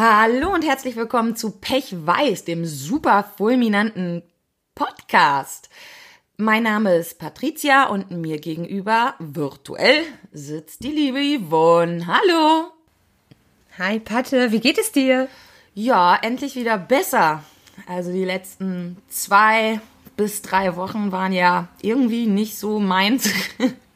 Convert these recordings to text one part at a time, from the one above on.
Hallo und herzlich willkommen zu Pech Weiß, dem super fulminanten Podcast. Mein Name ist Patricia und mir gegenüber virtuell sitzt die liebe Yvonne. Hallo. Hi Patte, wie geht es dir? Ja, endlich wieder besser. Also die letzten zwei bis drei Wochen waren ja irgendwie nicht so meins.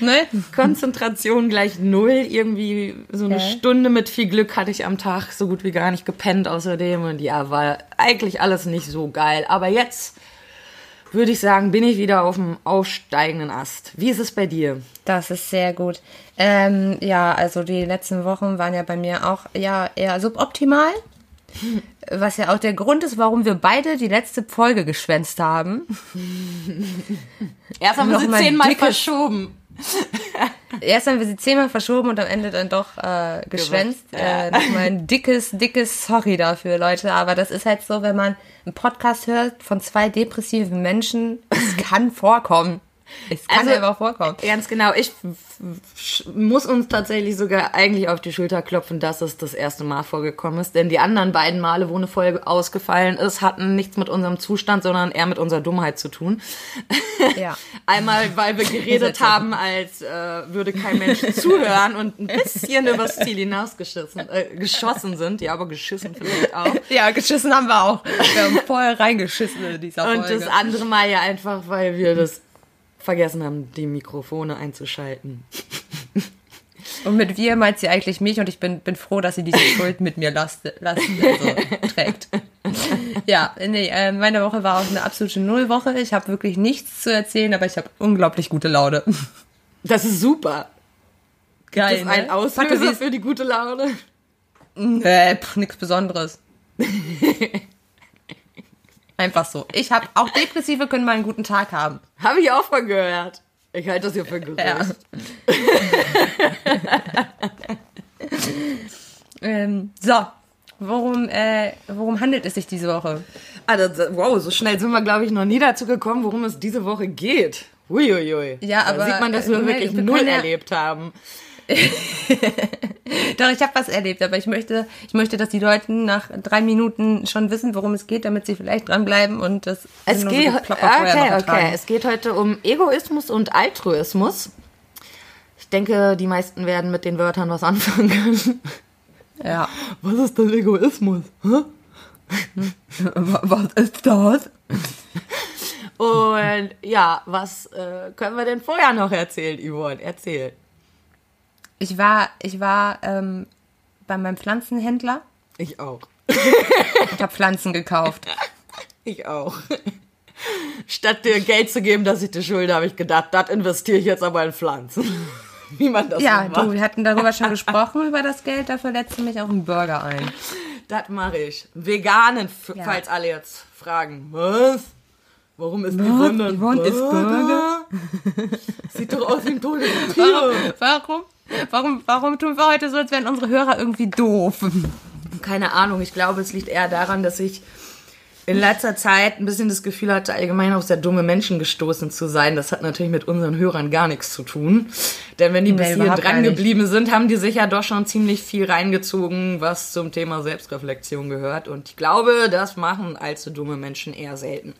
Ne? Konzentration gleich null. Irgendwie so eine okay. Stunde mit viel Glück hatte ich am Tag so gut wie gar nicht gepennt außerdem. Und ja, war eigentlich alles nicht so geil. Aber jetzt würde ich sagen, bin ich wieder auf dem aufsteigenden Ast. Wie ist es bei dir? Das ist sehr gut. Ähm, ja, also die letzten Wochen waren ja bei mir auch ja eher suboptimal. Was ja auch der Grund ist, warum wir beide die letzte Folge geschwänzt haben. Erst haben wir sie zehnmal verschoben. Erst haben wir sie zehnmal verschoben und am Ende dann doch äh, geschwänzt. Ja. Äh, Nochmal ein dickes, dickes Sorry dafür, Leute. Aber das ist halt so, wenn man einen Podcast hört von zwei depressiven Menschen, es kann vorkommen. Es kann also, einfach vorkommen. Ganz genau. Ich muss uns tatsächlich sogar eigentlich auf die Schulter klopfen, dass es das erste Mal vorgekommen ist. Denn die anderen beiden Male, wo eine Folge ausgefallen ist, hatten nichts mit unserem Zustand, sondern eher mit unserer Dummheit zu tun. Ja. Einmal, weil wir geredet haben, als äh, würde kein Mensch zuhören und ein bisschen übers Ziel hinausgeschossen äh, geschossen sind. Ja, aber geschissen vielleicht auch. Ja, geschissen haben wir auch. Wir haben voll reingeschissen in dieser Folge. Und das andere Mal ja einfach, weil wir das vergessen haben, die Mikrofone einzuschalten. Und mit wir meint sie eigentlich mich und ich bin, bin froh, dass sie diese Schuld mit mir last, last, also, trägt. Ja, nee, äh, meine Woche war auch eine absolute Nullwoche. Ich habe wirklich nichts zu erzählen, aber ich habe unglaublich gute Laune. Das ist super. Gibt Geil. Gibt es ne? Auslöser für die gute Laune? Nee, nichts Besonderes. Einfach so. Ich habe auch Depressive können mal einen guten Tag haben. Habe ich auch mal gehört. Ich halte das hier für Gerücht. Ja. ähm, so, worum, äh, worum handelt es sich diese Woche? Ah, das, wow, so schnell sind wir, glaube ich, noch nie dazu gekommen, worum es diese Woche geht. Uiuiui. Ja, aber da sieht man, dass wir äh, wirklich wir null erlebt haben. Doch, ich habe was erlebt, aber ich möchte, ich möchte, dass die Leute nach drei Minuten schon wissen, worum es geht, damit sie vielleicht dranbleiben und das. Es geht, so okay, okay. Es geht heute um Egoismus und Altruismus. Ich denke, die meisten werden mit den Wörtern was anfangen können. Ja. Was ist denn Egoismus? Hä? was ist das? Und ja, was äh, können wir denn vorher noch erzählen, Yvonne? Erzähl. Ich war, ich war ähm, bei meinem Pflanzenhändler. Ich auch. Ich habe Pflanzen gekauft. Ich auch. Statt dir Geld zu geben, dass ich dir schulde, habe ich gedacht, das investiere ich jetzt aber in Pflanzen. Wie man das Ja, so du, wir hatten darüber schon gesprochen, über das Geld. Dafür letzte mich auch einen Burger ein. Das mache ich. Veganen, ja. falls alle jetzt fragen. Was? Warum ist Yvonne ein Yvonne Burger? ist Burger? Sieht doch aus wie ein totes Tier. Warum? Warum, warum tun wir heute so, als wären unsere Hörer irgendwie doof? Keine Ahnung. Ich glaube, es liegt eher daran, dass ich in letzter Zeit ein bisschen das Gefühl hatte, allgemein auf sehr dumme Menschen gestoßen zu sein. Das hat natürlich mit unseren Hörern gar nichts zu tun. Denn wenn die nee, bis hierhin dran geblieben sind, haben die sich ja doch schon ziemlich viel reingezogen, was zum Thema Selbstreflexion gehört. Und ich glaube, das machen allzu dumme Menschen eher selten.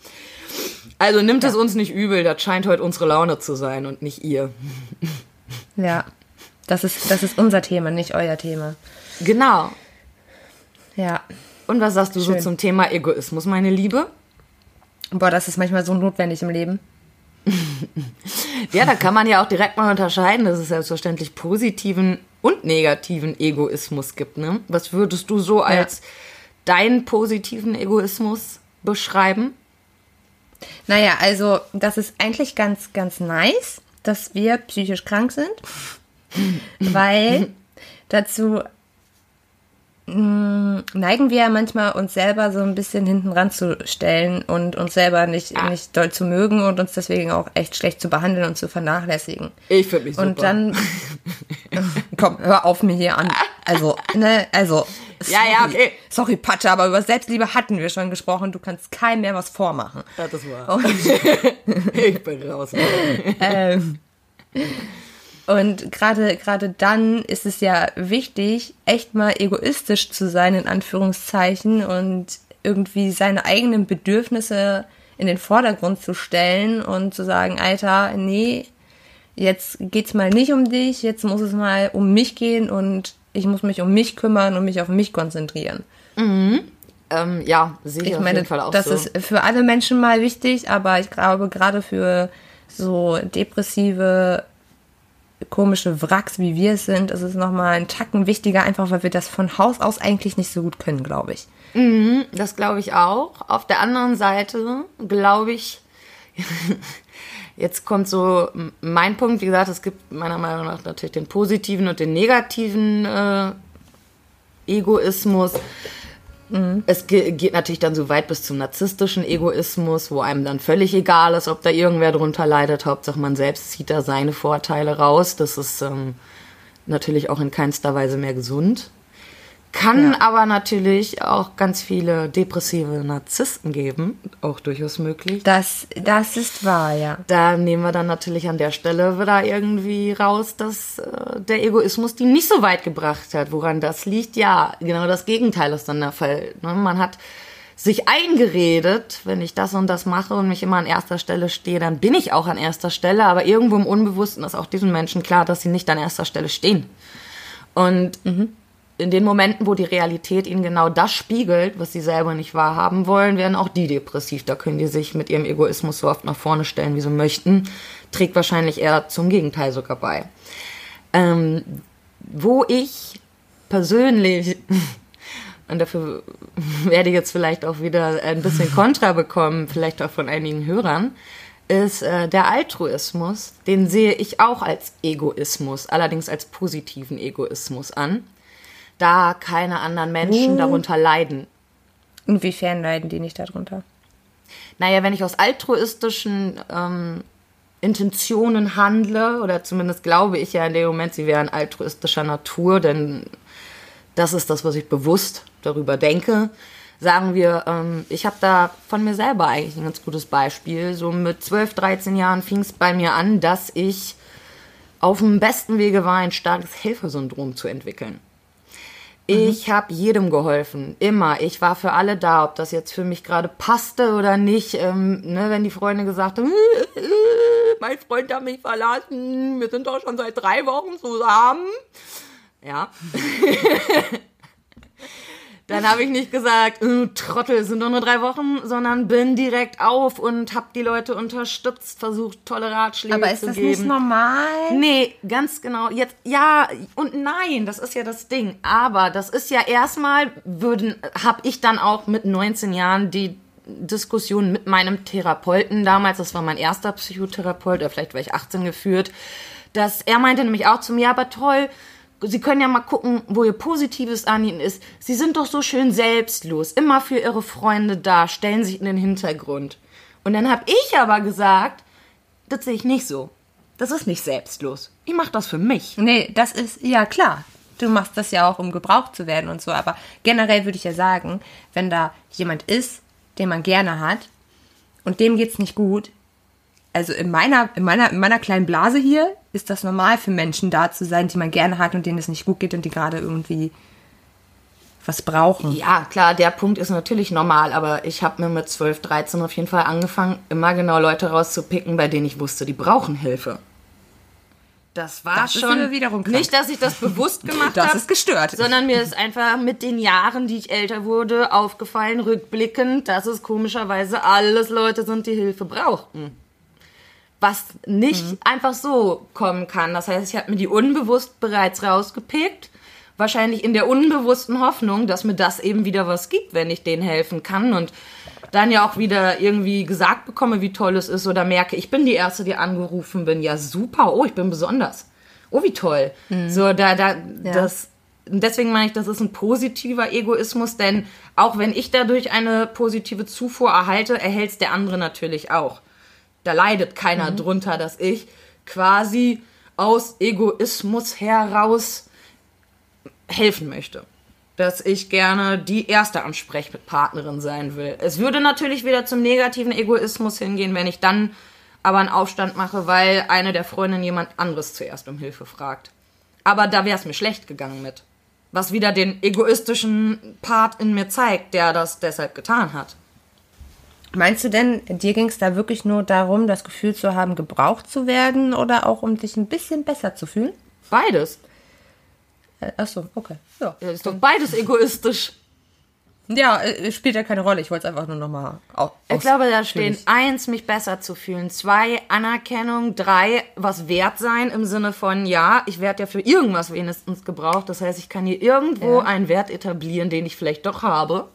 Also nimmt ja. es uns nicht übel, das scheint heute unsere Laune zu sein und nicht ihr. Ja, das ist, das ist unser Thema, nicht euer Thema. Genau. Ja. Und was sagst du Schön. so zum Thema Egoismus, meine Liebe? Boah, das ist manchmal so notwendig im Leben. ja, da kann man ja auch direkt mal unterscheiden, dass es selbstverständlich positiven und negativen Egoismus gibt. Ne? Was würdest du so als ja. deinen positiven Egoismus beschreiben? Naja, also das ist eigentlich ganz, ganz nice, dass wir psychisch krank sind, weil dazu mm, neigen wir ja manchmal uns selber so ein bisschen hinten ranzustellen und uns selber nicht, ah. nicht doll zu mögen und uns deswegen auch echt schlecht zu behandeln und zu vernachlässigen. Ich finde mich super. Und dann, komm, hör auf mir hier an. Also, ne, also, Sorry. Ja, ja, okay. Sorry, Patsche, aber über Selbstliebe hatten wir schon gesprochen. Du kannst keinem mehr was vormachen. Ja, das war. ich bin raus. ähm, Und gerade gerade dann ist es ja wichtig, echt mal egoistisch zu sein in Anführungszeichen und irgendwie seine eigenen Bedürfnisse in den Vordergrund zu stellen und zu sagen, Alter, nee, jetzt geht's mal nicht um dich, jetzt muss es mal um mich gehen und ich muss mich um mich kümmern und mich auf mich konzentrieren. Mhm. Ähm, ja, sehe ich, Ich auf meine, jeden Fall auch das so. ist für alle Menschen mal wichtig, aber ich glaube, gerade für so depressive, komische Wracks, wie wir es sind, ist es nochmal ein Tacken wichtiger, einfach weil wir das von Haus aus eigentlich nicht so gut können, glaube ich. Das glaube ich auch. Auf der anderen Seite glaube ich, jetzt kommt so mein Punkt, wie gesagt, es gibt meiner Meinung nach natürlich den positiven und den negativen äh, Egoismus. Es ge geht natürlich dann so weit bis zum narzisstischen Egoismus, wo einem dann völlig egal ist, ob da irgendwer drunter leidet. Hauptsache man selbst zieht da seine Vorteile raus. Das ist ähm, natürlich auch in keinster Weise mehr gesund. Kann Ja. aber natürlich auch ganz viele depressive Narzissten geben, auch durchaus möglich. Das, das ist wahr, ja. Da nehmen wir dann natürlich an der Stelle wieder irgendwie raus, dass äh, der Egoismus die nicht so weit gebracht hat. Woran das liegt? Ja, genau das Gegenteil ist dann der Fall. Ne? Man hat sich eingeredet, wenn ich das und das mache und mich immer an erster Stelle stehe, dann bin ich auch an erster Stelle, aber irgendwo im Unbewussten ist auch diesen Menschen klar, dass sie nicht an erster Stelle stehen. Und in den Momenten, wo die Realität ihnen genau das spiegelt, was sie selber nicht wahrhaben wollen, werden auch die depressiv. Da können die sich mit ihrem Egoismus so oft nach vorne stellen, wie sie möchten. Trägt wahrscheinlich eher zum Gegenteil sogar bei. Ähm, wo ich persönlich, und dafür werde ich jetzt vielleicht auch wieder ein bisschen Kontra bekommen, vielleicht auch von einigen Hörern, ist äh, der Altruismus. Den sehe ich auch als Egoismus, allerdings als positiven Egoismus an, da keine anderen Menschen Uh. darunter leiden. Inwiefern leiden die nicht darunter? Naja, wenn ich aus altruistischen ähm, Intentionen handle, oder zumindest glaube ich ja in dem Moment, sie wären altruistischer Natur, denn das ist das, was ich bewusst darüber denke. Sagen wir, ähm, ich habe da von mir selber eigentlich ein ganz gutes Beispiel. So mit 12, 13 Jahren fing es bei mir an, dass ich auf dem besten Wege war, ein starkes Helfersyndrom zu entwickeln. Ich habe jedem geholfen, immer. Ich war für alle da, ob das jetzt für mich gerade passte oder nicht. Ähm, ne, wenn die Freunde gesagt haben, "Äh, äh, mein Freund hat mich verlassen, wir sind doch schon seit drei Wochen zusammen. Ja. Dann habe ich nicht gesagt, äh, Trottel, es sind doch nur drei Wochen, sondern bin direkt auf und habe die Leute unterstützt, versucht, tolle Ratschläge Aber ist zu das geben. nicht normal? Nee, ganz genau. Jetzt ja und nein, das ist ja das Ding. Aber das ist ja erstmal würden habe ich dann auch mit 19 Jahren die Diskussion mit meinem Therapeuten damals, das war mein erster Psychotherapeut, oder vielleicht war ich 18 geführt, dass er meinte nämlich auch zu mir, aber toll, Sie können ja mal gucken, wo Ihr Positives an Ihnen ist. Sie sind doch so schön selbstlos, immer für Ihre Freunde da, stellen sich in den Hintergrund. Und dann habe ich aber gesagt, das sehe ich nicht so. Das ist nicht selbstlos. Ich mache das für mich. Nee, das ist, ja klar. Du machst das ja auch, um gebraucht zu werden und so. Aber generell würde ich ja sagen, wenn da jemand ist, den man gerne hat und dem geht's nicht gut, also in meiner, in meiner, in meiner kleinen Blase hier ist das normal für Menschen da zu sein, die man gerne hat und denen es nicht gut geht und die gerade irgendwie was brauchen. Ja, klar, der Punkt ist natürlich normal, aber ich habe mir mit 12, 13 auf jeden Fall angefangen, immer genau Leute rauszupicken, bei denen ich wusste, die brauchen Hilfe. Das war Das schon nicht, dass ich das bewusst gemacht Das habe. ist gestört. Sondern mir ist einfach mit den Jahren, die ich älter wurde, aufgefallen, rückblickend, dass es komischerweise alles Leute sind, die Hilfe brauchten. Was nicht Mhm. einfach so kommen kann. Das heißt, ich habe mir die unbewusst bereits rausgepickt. Wahrscheinlich in der unbewussten Hoffnung, dass mir das eben wieder was gibt, wenn ich denen helfen kann. Und dann ja auch wieder irgendwie gesagt bekomme, wie toll es ist. Oder merke, ich bin die Erste, die angerufen bin. Ja, super. Oh, ich bin besonders. Oh, wie toll. So, da, da, das, deswegen meine ich, das ist ein positiver Egoismus, denn auch wenn ich dadurch eine positive Zufuhr erhalte, erhält es der andere natürlich auch. Da leidet keiner drunter, dass ich quasi aus Egoismus heraus helfen möchte. Dass ich gerne die erste Ansprechpartnerin sein will. Es würde natürlich wieder zum negativen Egoismus hingehen, wenn ich dann aber einen Aufstand mache, weil eine der Freundinnen jemand anderes zuerst um Hilfe fragt. Aber da wäre es mir schlecht gegangen mit. Was wieder den egoistischen Part in mir zeigt, der das deshalb getan hat. Meinst du denn, dir ging es da wirklich nur darum, das Gefühl zu haben, gebraucht zu werden oder auch um dich ein bisschen besser zu fühlen? Beides. Äh, ach so, okay. Ja, Ja, ist doch beides egoistisch. ja äh, spielt ja keine Rolle. Ich wollte es einfach nur nochmal aus. Ich glaube, da stehen eins, mich besser zu fühlen, zwei, Anerkennung, drei, was wert sein im Sinne von, ja, ich werde ja für irgendwas wenigstens gebraucht. Das heißt, ich kann hier irgendwo Ja. einen Wert etablieren, den ich vielleicht doch habe.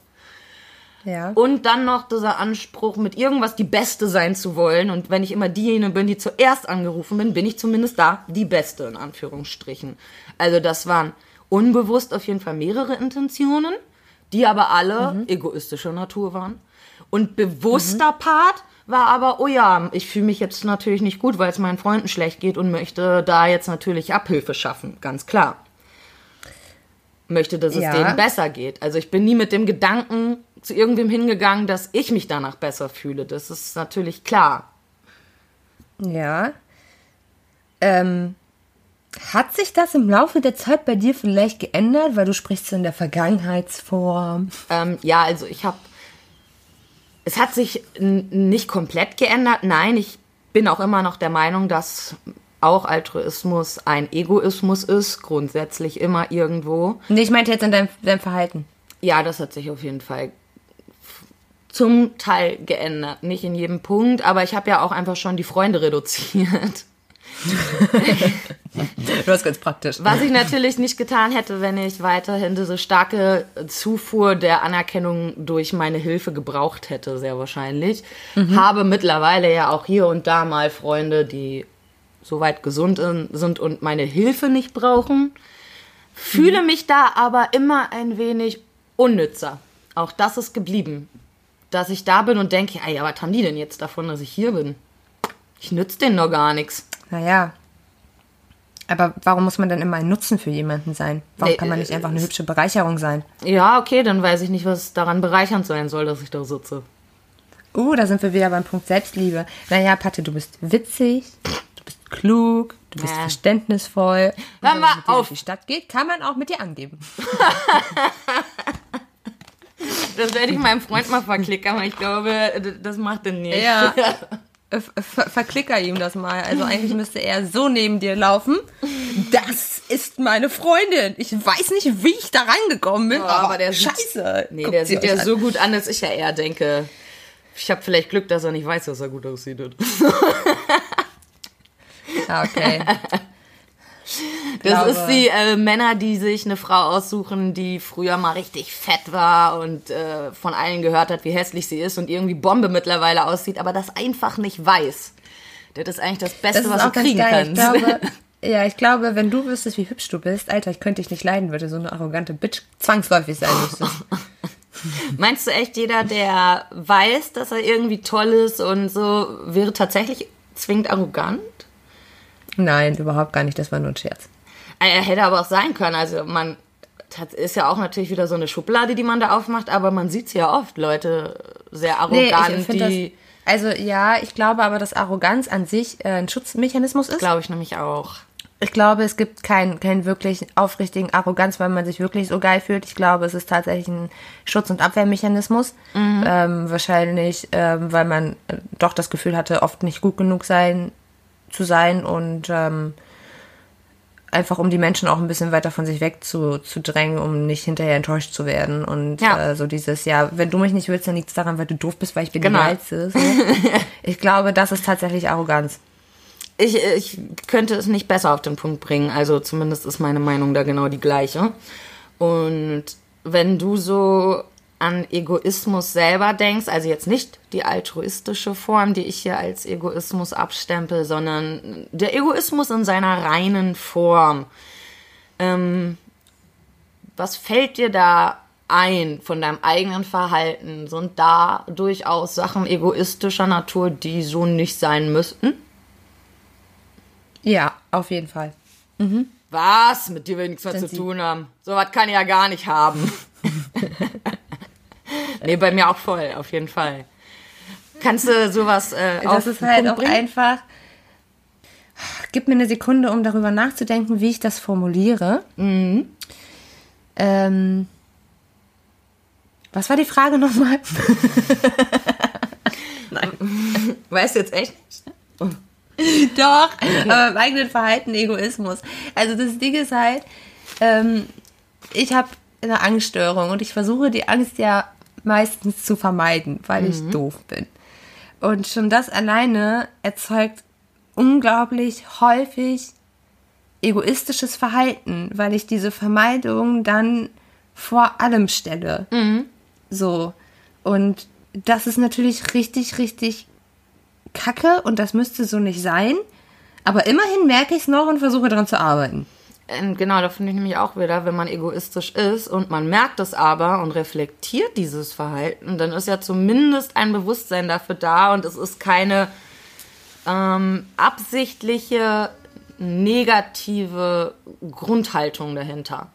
Ja. Und dann noch dieser Anspruch, mit irgendwas die Beste sein zu wollen. Und wenn ich immer diejenige bin, die zuerst angerufen bin, bin ich zumindest da die Beste, in Anführungsstrichen. Also das waren unbewusst auf jeden Fall mehrere Intentionen, die aber alle egoistischer Natur waren. Und bewusster Part war aber, oh ja, ich fühle mich jetzt natürlich nicht gut, weil es meinen Freunden schlecht geht und möchte da jetzt natürlich Abhilfe schaffen, ganz klar. Möchte, dass es Ja. denen besser geht. Also ich bin nie mit dem Gedanken zu irgendwem hingegangen, dass ich mich danach besser fühle. Das ist natürlich klar. Ja. Ähm, hat sich das im Laufe der Zeit bei dir vielleicht geändert, weil du sprichst in der Vergangenheitsform? Ähm, ja, also ich habe. Es hat sich nicht komplett geändert. Nein, ich bin auch immer noch der Meinung, dass auch Altruismus ein Egoismus ist, grundsätzlich immer irgendwo. Nee, ich meinte jetzt in deinem, deinem Verhalten. Ja, das hat sich auf jeden Fall zum Teil geändert. Nicht in jedem Punkt, aber ich habe ja auch einfach schon die Freunde reduziert. Du hast ganz praktisch. Was ich natürlich nicht getan hätte, wenn ich weiterhin diese starke Zufuhr der Anerkennung durch meine Hilfe gebraucht hätte, sehr wahrscheinlich. Habe mittlerweile ja auch hier und da mal Freunde, die soweit gesund in- sind und meine Hilfe nicht brauchen. Fühle mich da aber immer ein wenig unnützer. Auch das ist geblieben. Dass ich da bin und denke, ey, ja, was haben die denn jetzt davon, dass ich hier bin? Ich nütze denen noch gar nichts. Naja. Aber warum muss man dann immer ein Nutzen für jemanden sein? Warum Nee, kann man nicht äh, einfach eine hübsche Bereicherung sein? Ja, okay, dann weiß ich nicht, was daran bereichernd sein soll, dass ich da sitze. Uh, da sind wir wieder beim Punkt Selbstliebe. Naja, Patte, du bist witzig, du bist klug, du bist Ja. verständnisvoll. Und Hör wenn man auf. die Stadt geht, kann man auch mit dir angeben. Das werde ich meinem Freund mal verklickern, aber ich glaube, das macht er nicht. Ja. Ver verklicker ihm das mal. Also eigentlich müsste er so neben dir laufen. Das ist meine Freundin. Ich weiß nicht, wie ich da reingekommen bin, Oh, aber, aber der sieht- scheiße. Nee, Guckt der sie sieht ja an. so gut an, dass ich ja eher denke, ich habe vielleicht Glück, dass er nicht weiß, dass er gut aussieht. Okay. Das glaube- ist die äh, Männer, die sich eine Frau aussuchen, die früher mal richtig fett war und äh, von allen gehört hat, wie hässlich sie ist und irgendwie Bombe mittlerweile aussieht, aber das einfach nicht weiß. Das ist eigentlich das Beste, Das was auch du kriegen kannst. glaube, ja, ich glaube, wenn du wüsstest, wie hübsch du bist, Alter, ich könnte dich nicht leiden, würde so eine arrogante Bitch zwangsläufig sein müsstest. Meinst du echt, jeder, der weiß, dass er irgendwie toll ist und so, wäre tatsächlich zwingend arrogant? Nein, überhaupt gar nicht. Das war nur ein Scherz. Er hätte aber auch sein können. Also man das ist ja auch natürlich wieder so eine Schublade, die man da aufmacht, aber man sieht ja oft Leute sehr Nee, arrogant, finde die das. Also ja, ich glaube aber, dass Arroganz an sich äh, ein Schutzmechanismus ist. glaube ich nämlich auch. Ich glaube, es gibt keinen keinen wirklich aufrichtigen Arroganz, weil man sich wirklich so geil fühlt. Ich glaube, es ist tatsächlich ein Schutz- und Abwehrmechanismus. Ähm, wahrscheinlich, ähm, weil man äh, doch das Gefühl hatte, oft nicht gut genug sein zu sein und ähm, einfach um die Menschen auch ein bisschen weiter von sich weg zu, zu drängen, um nicht hinterher enttäuscht zu werden. Und Ja. äh, so dieses, ja, wenn du mich nicht willst, dann liegt es daran, weil du doof bist, weil ich bin Genau. die Geilste. So. ich glaube, das ist tatsächlich Arroganz. Ich, ich könnte es nicht besser auf den Punkt bringen. Also zumindest ist meine Meinung da genau die gleiche. Und wenn du so an Egoismus selber denkst, also jetzt nicht die altruistische Form, die ich hier als Egoismus abstempel, sondern der Egoismus in seiner reinen Form. Ähm, was fällt dir da ein von deinem eigenen Verhalten? Sind da durchaus Sachen egoistischer Natur, die so nicht sein müssten? Ja, auf jeden Fall. Was? Mit dir will ich nichts mehr Sind zu sie- tun haben. So was kann ich ja gar nicht haben. nee, bei mir auch voll, auf jeden Fall. Kannst du sowas äh, Das ist halt auch bringen? einfach. Gib mir eine Sekunde, um darüber nachzudenken, wie ich das formuliere. Mhm. Ähm, was war die Frage nochmal? Nein. Weißt du jetzt echt nicht? Doch, aber im eigenen Verhalten Egoismus. Also das Ding ist halt, ähm, ich habe eine Angststörung und ich versuche die Angst ja meistens zu vermeiden, weil mhm. ich doof bin. Und schon das alleine erzeugt unglaublich häufig egoistisches Verhalten, weil ich diese Vermeidung dann vor allem stelle. Mhm. So. Und das ist natürlich richtig, richtig kacke und das müsste so nicht sein. Aber immerhin merke ich es noch und versuche daran zu arbeiten. Ähm, genau, da finde ich nämlich auch wieder, wenn man egoistisch ist und man merkt es aber und reflektiert dieses Verhalten, dann ist ja zumindest ein Bewusstsein dafür da und es ist keine ähm, absichtliche negative Grundhaltung dahinter.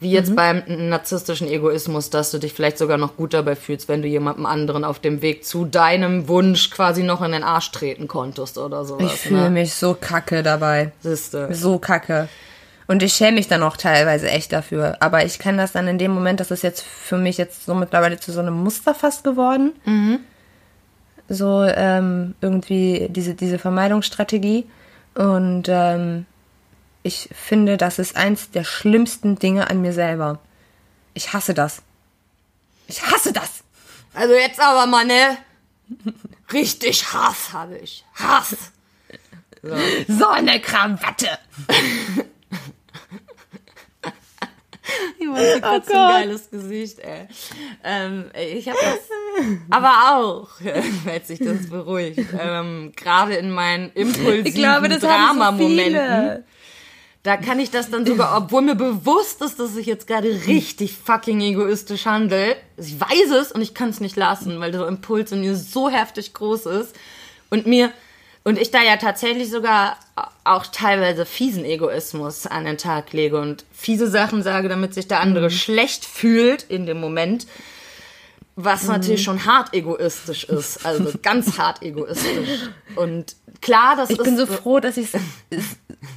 Wie jetzt mhm. beim narzisstischen Egoismus, dass du dich vielleicht sogar noch gut dabei fühlst, wenn du jemandem anderen auf dem Weg zu deinem Wunsch quasi noch in den Arsch treten konntest oder sowas. Ich fühle ne? mich so kacke dabei. Siehste. So kacke. Und ich schäme mich dann auch teilweise echt dafür. Aber ich kenne das dann in dem Moment, das ist jetzt für mich jetzt so mittlerweile zu so einem Muster fast geworden. Mhm. So ähm, irgendwie diese, diese Vermeidungsstrategie. Und ähm, ich finde, das ist eins der schlimmsten Dinge an mir selber. Ich hasse das. Ich hasse das. Also jetzt aber mal, ne? Richtig Hass habe ich. Hass. So, so eine Krawatte. Ich mache gerade oh so ein geiles Gesicht, ey. Ähm, ich habe das aber auch, wenn sich das beruhigt, ähm, gerade in meinen impulsiven Drama-Momenten. Da kann ich das dann sogar, obwohl mir bewusst ist, dass ich jetzt gerade richtig fucking egoistisch handle. Ich weiß es und ich kann es nicht lassen, weil der Impuls in mir so heftig groß ist und mir und ich da ja tatsächlich sogar auch teilweise fiesen Egoismus an den Tag lege und fiese Sachen sage, damit sich der andere mhm. schlecht fühlt in dem Moment. Was mhm. natürlich schon hart egoistisch ist, also ganz hart egoistisch. Und klar, das ich ist. Ich bin so froh, dass ich,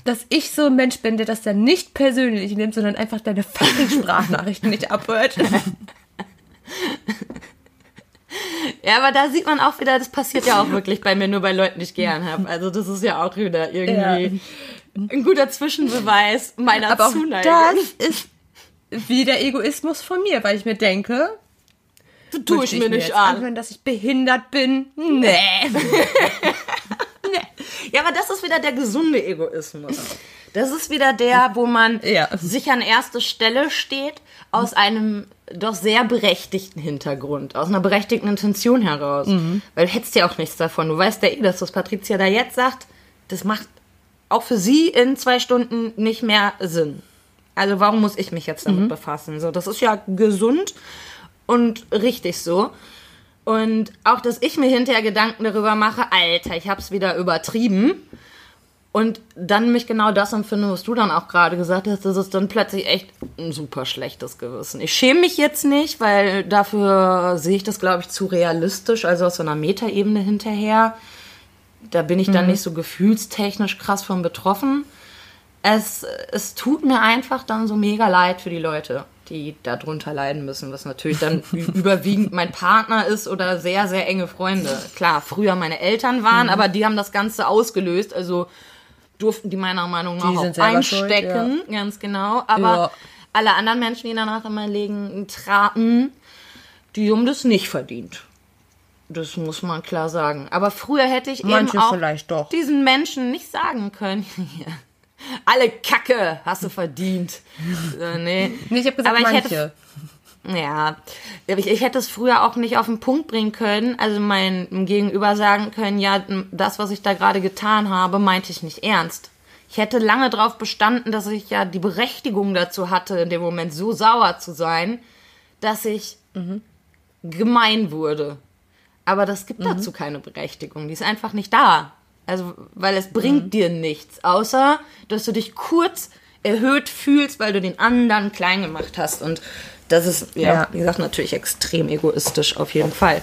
dass ich so ein Mensch bin, der das dann nicht persönlich nimmt, sondern einfach deine fucking Sprachnachrichten nicht abhört. Ja, aber da sieht man auch wieder, das passiert ja auch wirklich bei mir, nur bei Leuten, die ich gern habe. Also das ist ja auch wieder irgendwie ja. ein guter Zwischenbeweis meiner aber Zuneigung. das ist wieder Egoismus von mir, weil ich mir denke, du tue ich mir nicht an. Anhören, dass ich behindert bin? Nee. nee. Ja, aber das ist wieder der gesunde Egoismus. Das ist wieder der, wo man ja. sich an erste Stelle steht, aus einem doch sehr berechtigten Hintergrund, aus einer berechtigten Intention heraus. Mhm. Weil du hättest ja auch nichts davon. Du weißt ja eh, dass was Patricia da jetzt sagt, das macht auch für sie in zwei Stunden nicht mehr Sinn. Also warum muss ich mich jetzt damit mhm. befassen? So, das ist ja gesund und richtig so. Und auch, dass ich mir hinterher Gedanken darüber mache, Alter, ich hab's wieder übertrieben. Und dann mich genau das empfinde, was du dann auch gerade gesagt hast, das ist dann plötzlich echt ein super schlechtes Gewissen. Ich schäme mich jetzt nicht, weil dafür sehe ich das, glaube ich, zu realistisch, also aus so einer Metaebene hinterher. Da bin ich dann mhm. nicht so gefühlstechnisch krass von betroffen. Es, es tut mir einfach dann so mega leid für die Leute, die darunter leiden müssen, was natürlich dann überwiegend mein Partner ist oder sehr, sehr enge Freunde. Klar, früher meine Eltern waren, mhm. aber die haben das Ganze ausgelöst. Also durften die meiner Meinung nach auch einstecken, schuld, ja. ganz genau. Aber ja. alle anderen Menschen, die danach in mein Leben traten, die haben das nicht verdient. Das muss man klar sagen. Aber früher hätte ich Manche eben auch diesen Menschen nicht sagen können. Alle Kacke hast du verdient. äh, nee. nee. Ich habe gesagt, Aber ich manche. Hätte, ja, ich, ich hätte es früher auch nicht auf den Punkt bringen können, also mein Gegenüber sagen können, ja, das, was ich da gerade getan habe, meinte ich nicht ernst. Ich hätte lange darauf bestanden, dass ich ja die Berechtigung dazu hatte, in dem Moment so sauer zu sein, dass ich mhm. gemein wurde. Aber das gibt mhm. dazu keine Berechtigung. Die ist einfach nicht da. Also, weil es bringt mhm. dir nichts, außer dass du dich kurz erhöht fühlst, weil du den anderen klein gemacht hast. Und das ist, ja, ja, wie gesagt, natürlich extrem egoistisch auf jeden Fall.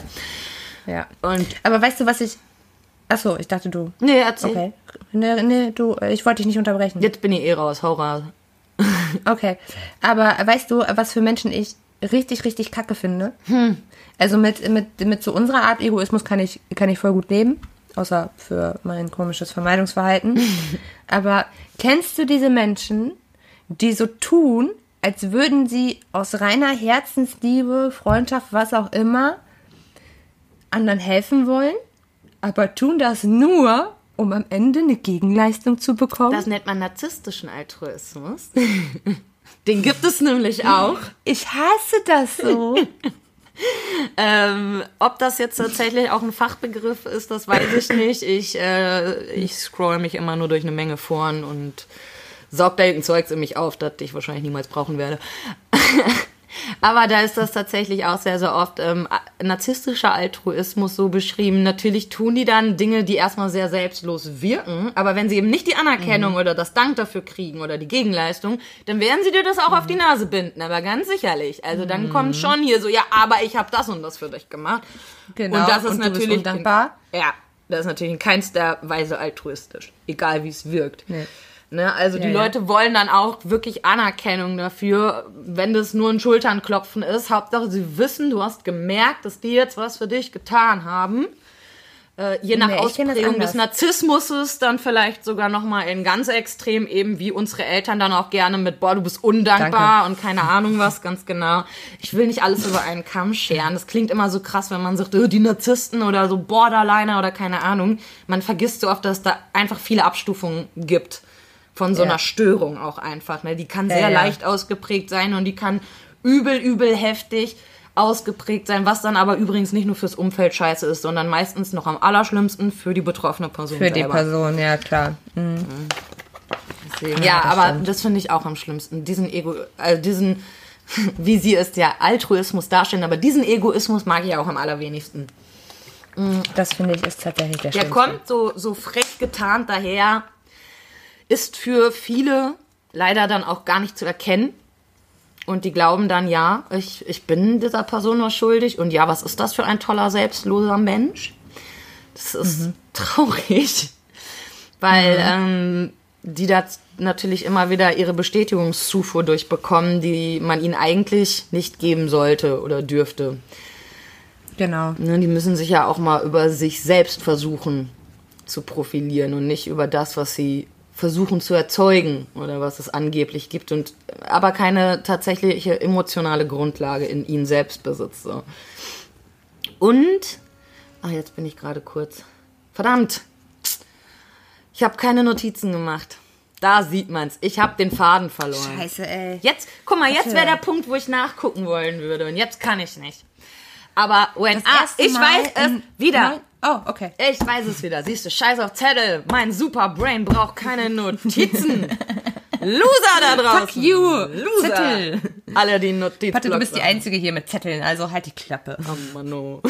Ja. Und Aber weißt du, was ich. Achso, ich dachte du. nee, erzähl. Okay. Nee, nee, du, ich wollte dich nicht unterbrechen. Jetzt bin ich eh raus, hau raus. Okay. Aber weißt du, was für Menschen ich richtig, richtig kacke finde? Also mit, mit, mit so unserer Art Egoismus kann ich, kann ich voll gut leben. Außer für mein komisches Vermeidungsverhalten. Aber kennst du diese Menschen, die so tun, als würden sie aus reiner Herzensliebe, Freundschaft, was auch immer, anderen helfen wollen, aber tun das nur, um am Ende eine Gegenleistung zu bekommen? Das nennt man narzisstischen Altruismus. Den gibt es nämlich auch. ich hasse das so. Ähm, ob das jetzt tatsächlich auch ein Fachbegriff ist, das weiß ich nicht. Ich, äh, ich scroll mich immer nur durch eine Menge Foren und saug da irgendein Zeugs in mich auf, das ich wahrscheinlich niemals brauchen werde. Aber da ist das tatsächlich auch sehr, sehr oft ähm, narzisstischer Altruismus so beschrieben. Natürlich tun die dann Dinge, die erstmal sehr selbstlos wirken, aber wenn sie eben nicht die Anerkennung oder das Dank dafür kriegen oder die Gegenleistung, dann werden sie dir das auch auf die Nase binden, aber ganz sicherlich. Also dann kommt schon hier so, ja, aber ich habe das und das für dich gemacht. Genau. Und das ist und natürlich undankbar. ja, das ist natürlich in keinster Weise altruistisch, egal wie es wirkt. Nee. Ne, also die Ja, ja. Leute wollen dann auch wirklich Anerkennung dafür, wenn das nur ein Schulternklopfen ist. Hauptsache, sie wissen, du hast gemerkt, dass die jetzt was für dich getan haben. Äh, je nach Nee, Ausprägung des anders. Narzissmuses dann vielleicht sogar nochmal in ganz extrem, eben wie unsere Eltern dann auch gerne mit, boah, du bist undankbar und keine Ahnung was, ganz genau. Ich will nicht alles über einen Kamm scheren. Das klingt immer so krass, wenn man sagt, oh, die Narzissten oder so Borderliner oder keine Ahnung. Man vergisst so oft, dass es da einfach viele Abstufungen gibt von so Ja. einer Störung auch einfach. Ne? Die kann sehr ja. leicht ausgeprägt sein und die kann übel, übel heftig ausgeprägt sein, was dann aber übrigens nicht nur fürs Umfeld scheiße ist, sondern meistens noch am allerschlimmsten für die betroffene Person Für die selber. Person, ja klar. Deswegen, ja, das aber stimmt. das finde ich auch am schlimmsten. Diesen Ego, also diesen, wie sie es ja Altruismus darstellen, aber diesen Egoismus mag ich auch am allerwenigsten. Das finde ich ist tatsächlich der Der schlimmste. kommt so, so frech getarnt daher, ist für viele leider dann auch gar nicht zu erkennen. Und die glauben dann, ja, ich, ich bin dieser Person was schuldig. Und ja, was ist das für ein toller, selbstloser Mensch? Das ist traurig, weil ähm, die da natürlich immer wieder ihre Bestätigungszufuhr durchbekommen, die man ihnen eigentlich nicht geben sollte oder dürfte. Genau. Ne, die müssen sich ja auch mal über sich selbst versuchen zu profilieren und nicht über das, was sie versuchen zu erzeugen oder was es angeblich gibt und aber keine tatsächliche emotionale Grundlage in ihnen selbst besitzt. So. Und, ach jetzt bin ich gerade kurz. Verdammt, ich habe keine Notizen gemacht. Da sieht man's. Ich habe den Faden verloren. Scheiße, ey. Jetzt, guck mal, jetzt wäre der Punkt, wo ich nachgucken wollen würde. Und jetzt kann ich nicht. Aber when, ah, erste ich weiß es wieder. Oh, okay. Ich weiß es wieder. Siehst du, scheiß auf Zettel. Mein Superbrain braucht keine Notizen. Loser da draußen. Fuck you. Loser. Zettel. Alle die Notizen. Warte, du bist die Einzige hier mit Zetteln, also halt die Klappe. Oh Mano.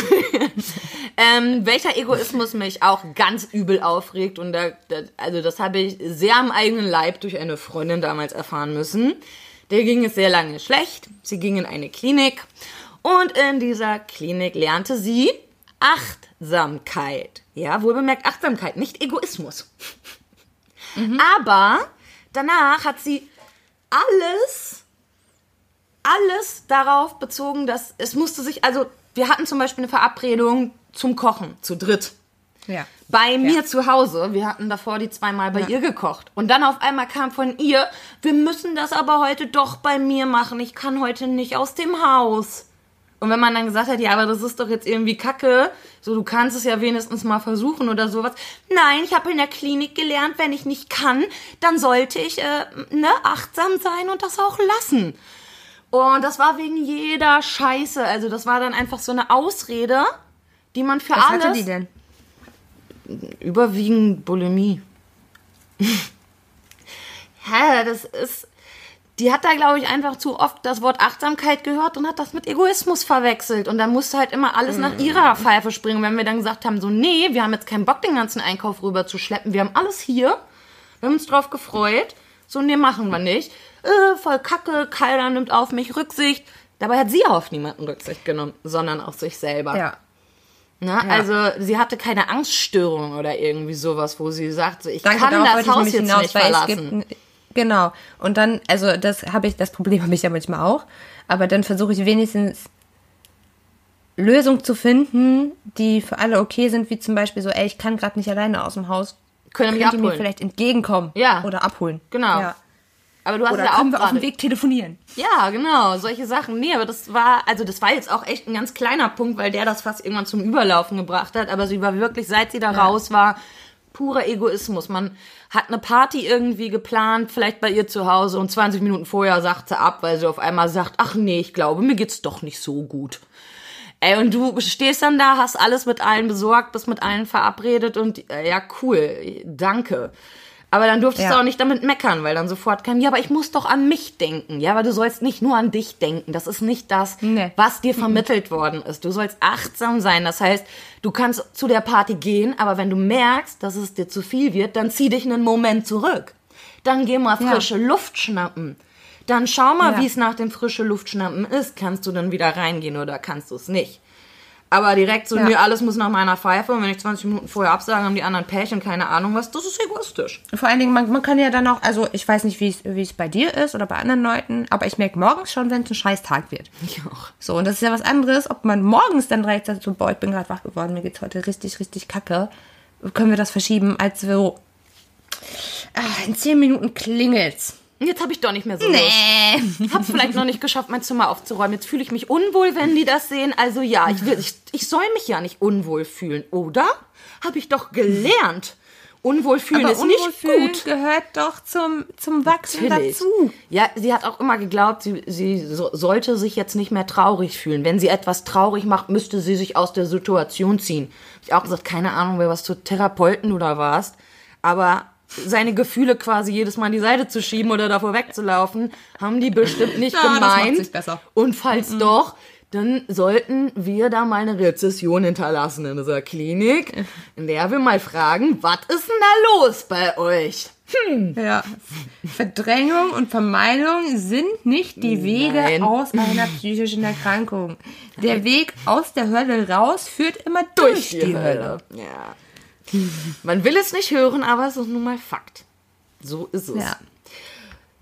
ähm, welcher Egoismus mich auch ganz übel aufregt und da, da, also das habe ich sehr am eigenen Leib durch eine Freundin damals erfahren müssen. Der ging es sehr lange schlecht. Sie ging in eine Klinik und in dieser Klinik lernte sie Achtsamkeit. Ja, wohlbemerkt Achtsamkeit, nicht Egoismus. Aber danach hat sie alles alles darauf bezogen, dass es musste sich, also wir hatten zum Beispiel eine Verabredung zum Kochen, zu dritt. Ja. Bei mir zu Hause, wir hatten davor die zweimal bei ihr gekocht. Und dann auf einmal kam von ihr, wir müssen das aber heute doch bei mir machen, ich kann heute nicht aus dem Haus. Und wenn man dann gesagt hat, ja, aber das ist doch jetzt irgendwie Kacke, so du kannst es ja wenigstens mal versuchen oder sowas. Nein, ich habe in der Klinik gelernt, wenn ich nicht kann, dann sollte ich äh, ne, achtsam sein und das auch lassen. Und das war wegen jeder Scheiße. Also das war dann einfach so eine Ausrede, die man für Was alles. hatte die denn? Überwiegend Bulimie. Hä, das ist. Die hat da, glaube ich, einfach zu oft das Wort Achtsamkeit gehört und hat das mit Egoismus verwechselt. Und dann musste halt immer alles nach ihrer Pfeife springen. Wenn wir dann gesagt haben, so, nee, wir haben jetzt keinen Bock, den ganzen Einkauf rüber zu schleppen. Wir haben alles hier. Wir haben uns drauf gefreut. So, nee, machen wir nicht. Äh, voll kacke, keiner nimmt auf mich Rücksicht. Dabei hat sie auf niemanden Rücksicht genommen, sondern auf sich selber. Ja. Na, Also sie hatte keine Angststörung oder irgendwie sowas, wo sie sagt, so, ich Danke, kann das Haus jetzt hinaus, nicht weil es verlassen. gibt, genau. Und dann, also das habe ich, das Problem habe ich ja manchmal auch, aber dann versuche ich wenigstens Lösungen zu finden, die für alle okay sind, wie zum Beispiel so, ey, ich kann gerade nicht alleine aus dem Haus. Können ihr mir vielleicht entgegenkommen? Ja. Oder abholen. Genau. Ja. Aber du hast Oder ja können auch wir auf dem Weg telefonieren? Ja, genau, solche Sachen. Nee, aber das war, also das war jetzt auch echt ein ganz kleiner Punkt, weil der das fast irgendwann zum Überlaufen gebracht hat. Aber sie war wirklich, seit sie da raus war, purer Egoismus. Man hat eine Party irgendwie geplant, vielleicht bei ihr zu Hause und 20 Minuten vorher sagt sie ab, weil sie auf einmal sagt, ach nee, ich glaube, mir geht's doch nicht so gut. Ey, und du stehst dann da, hast alles mit allen besorgt, bist mit allen verabredet und äh, ja, cool, danke. Aber dann durftest Ja. du auch nicht damit meckern, weil dann sofort kam, ja, aber ich muss doch an mich denken. Ja, aber du sollst nicht nur an dich denken. Das ist nicht das, Nee. was dir vermittelt worden ist. Du sollst achtsam sein. Das heißt, du kannst zu der Party gehen, aber wenn du merkst, dass es dir zu viel wird, dann zieh dich einen Moment zurück. Dann geh mal Ja. frische Luft schnappen. Dann schau mal, Ja. wie es nach dem frische Luft schnappen ist. Kannst du dann wieder reingehen oder kannst du es nicht? Aber direkt so, Ja. nee, alles muss nach meiner Pfeife und wenn ich 20 Minuten vorher absage, haben die anderen Pärchen keine Ahnung was, das ist egoistisch. Vor allen Dingen, man, man kann ja dann auch, also ich weiß nicht, wie es bei dir ist oder bei anderen Leuten, aber ich merke morgens schon, wenn es ein scheiß Tag wird. Ich auch. So, und das ist ja was anderes, ob man morgens dann direkt sagt, so, boah, ich bin gerade wach geworden, mir geht's heute richtig, richtig kacke. Können wir das verschieben, als so, ah, in zehn Minuten klingelt's. Jetzt habe ich doch nicht mehr so Lust. Nee. Hab's vielleicht noch nicht geschafft, mein Zimmer aufzuräumen. Jetzt fühle ich mich unwohl, wenn die das sehen. Also ja, ich, will, ich, ich soll mich ja nicht unwohl fühlen, oder? Habe ich doch gelernt. Unwohl fühlen Aber ist nicht Unwohlfühlen gut. gehört doch zum, zum Wachsen Natürlich. dazu. Ja, sie hat auch immer geglaubt, sie, sie so, sollte sich jetzt nicht mehr traurig fühlen. Wenn sie etwas traurig macht, müsste sie sich aus der Situation ziehen. Ich auch gesagt, keine Ahnung, wer was zu Therapeuten oder warst. Aber seine Gefühle quasi jedes Mal an die Seite zu schieben oder davor wegzulaufen, haben die bestimmt nicht Ja, macht gemeint. Und falls doch, dann sollten wir da mal eine Rezession hinterlassen in dieser Klinik, in der wir mal fragen, was ist denn da los bei euch? Ja. Verdrängung und Vermeidung sind nicht die Wege Nein. aus einer psychischen Erkrankung. Der Weg aus der Hölle raus führt immer durch, die, Hölle. Ja. Man will es nicht hören, aber es ist nun mal Fakt. So ist es. Ja.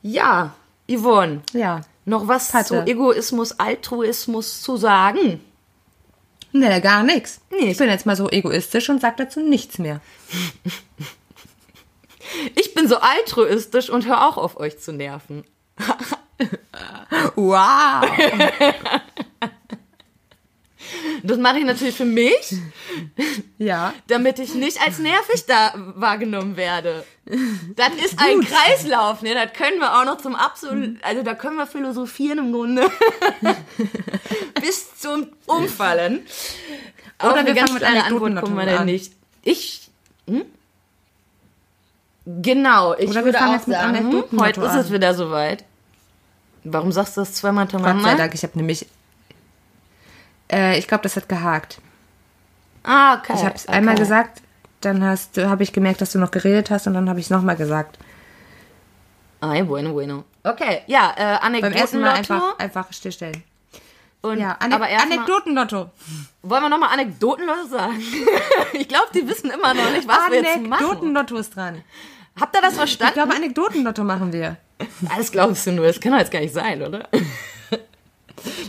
Ja, Yvonne, Ja. noch was Hatte. zu Egoismus, Altruismus zu sagen? Ne, gar nichts. Nee. Ich bin jetzt mal so egoistisch und sag dazu nichts mehr. Ich bin so altruistisch und hör auch auf, euch zu nerven. Wow. Das mache ich natürlich für mich, Ja. damit ich nicht als nervig da wahrgenommen werde. Das ist ein Kreislauf, ne? Das können wir auch noch zum absoluten, also da können wir philosophieren im Grunde. Bis zum Umfallen. Auf Oder eine wir fangen mit Anekdoten Antwort kommen wir an. denn nicht. Ich, hm? Genau, ich Oder wir würde fangen auch jetzt mit sagen, heute ist es wieder soweit. Warum sagst du das zweimal Gott sei? Dank, ich habe nämlich. Äh, ich glaube, das hat gehakt. Ah, okay. Ich habe es okay. einmal gesagt, dann hast habe ich gemerkt, dass du noch geredet hast und dann habe ich es nochmal gesagt. Ay, bueno, bueno. Okay, ja, äh, Beim Anekdoten ersten Mal einfach, einfach stillstellen. Und, Ja, Anek aber Anekdotenlotto. wollen wir nochmal Anekdotenleute sagen? ich glaube, die wissen immer noch nicht, was wir jetzt machen. Anekdotenlotto ist dran. Habt ihr das Ich verstanden? glaube, Anekdotenlotto machen wir. Alles glaubst du nur, das kann doch jetzt gar nicht sein, oder?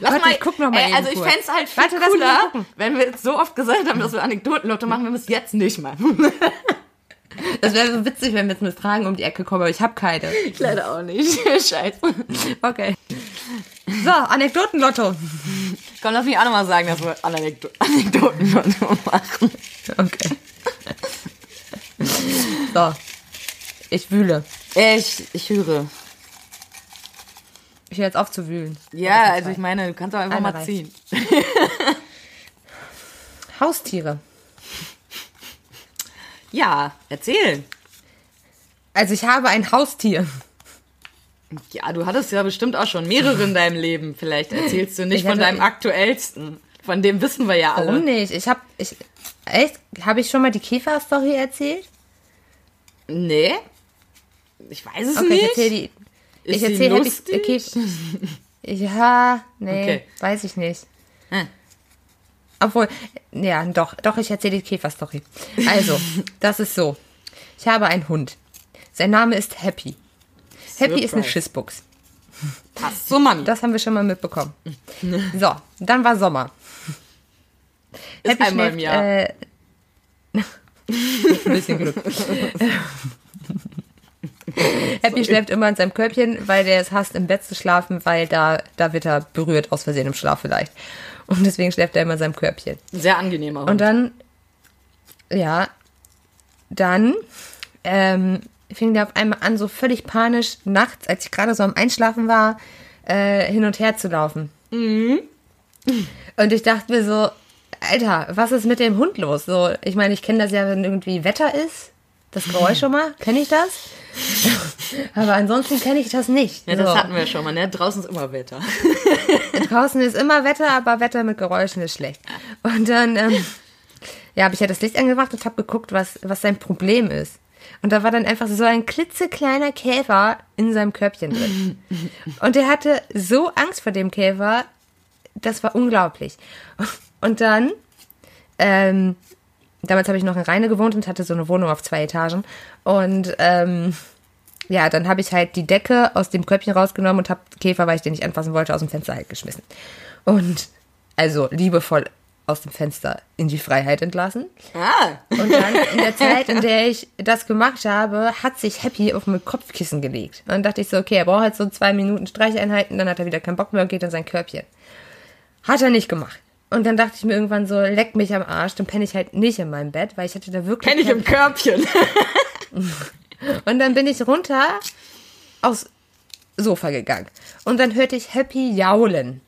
Lass Warte, ich guck noch mal eben Also ich kurz. fänd's halt viel Warte, mal cooler, wenn wir jetzt so oft gesagt haben, dass wir Anekdotenlotto machen, wenn wir es jetzt nicht machen. Das wäre so witzig, wenn wir jetzt mit Fragen um die Ecke kommen, aber ich habe keine. ich leider auch nicht. Scheiße. Okay. So, Anekdotenlotto. Komm, lass mich auch nochmal sagen, dass wir Anekdo Anekdotenlotto machen. Okay. So. Ich wühle. Ich, ich höre. Ich höre jetzt auf zu wühlen. Ja, also ich meine, du kannst doch einfach Eine mal reicht. ziehen. Haustiere. Ja, erzähl. Also ich habe ein Haustier. Ja, du hattest ja bestimmt auch schon mehrere in deinem Leben. Vielleicht erzählst du nicht Ich von hatte- deinem aktuellsten. Von dem wissen wir ja alle. Warum nicht? Ich habe ich echt habe ich schon mal die Käfer-Story erzählt? Nee. Ich weiß es Okay, nicht. ich erzähle die. Ist ich sie erzähle ich lustig? Käfer. Ja, nee, Okay. weiß ich nicht. Hm. Obwohl, ja, doch, doch, ich erzähle die Käfer-Story. Also, das ist so. Ich habe einen Hund. Sein Name ist Happy. Happy ist eine Surprise. Schissbuchs. Passt so, Mann. Das haben wir schon mal mitbekommen. So, dann war Sommer. ist einmal im Jahr. Äh, ein bisschen Glück. Happy schläft immer in seinem Körbchen, weil der es hasst, im Bett zu schlafen, weil da, da wird er berührt, aus Versehen im Schlaf vielleicht. Und deswegen schläft er immer in seinem Körbchen. Sehr angenehmer Hund. Und dann, ja, dann ähm, fing der auf einmal an, so völlig panisch nachts, als ich gerade so am Einschlafen war, äh, hin und her zu laufen. Und ich dachte mir so, Alter, was ist mit dem Hund los? So, ich meine, ich kenne das ja, wenn irgendwie Wetter ist. Das Geräusch schon mal, kenne ich das? Aber ansonsten kenne ich das nicht. ja, das so. hatten wir schon mal, ne? Draußen ist immer Wetter. Draußen ist immer Wetter, aber Wetter mit Geräuschen ist schlecht. Und dann, ähm, ja, habe ich ja das Licht angemacht und habe geguckt, was, was sein Problem ist. Und da war dann einfach so ein klitzekleiner Käfer in seinem Körbchen drin. Und er hatte so Angst vor dem Käfer, das war unglaublich. Und dann, ähm, damals habe ich noch in Rheine gewohnt und hatte so eine Wohnung auf zwei Etagen. Und ähm, ja, dann habe ich halt die Decke aus dem Körbchen rausgenommen und habe Käfer, weil ich den nicht anfassen wollte, aus dem Fenster halt geschmissen. Und also liebevoll aus dem Fenster in die Freiheit entlassen. Ah. Und dann in der Zeit, in der ich das gemacht habe, hat sich Happy auf mein Kopfkissen gelegt. Und dann dachte ich so, okay, er braucht jetzt so zwei Minuten Streicheinheiten, dann hat er wieder keinen Bock mehr und geht in sein Körbchen. Hat er nicht gemacht. Und dann dachte ich mir irgendwann so, leck mich am Arsch, dann penne ich halt nicht in meinem Bett, weil ich hatte da wirklich. Kenn ich im Körbchen. und dann bin ich runter aufs Sofa gegangen. Und dann hörte ich Happy jaulen.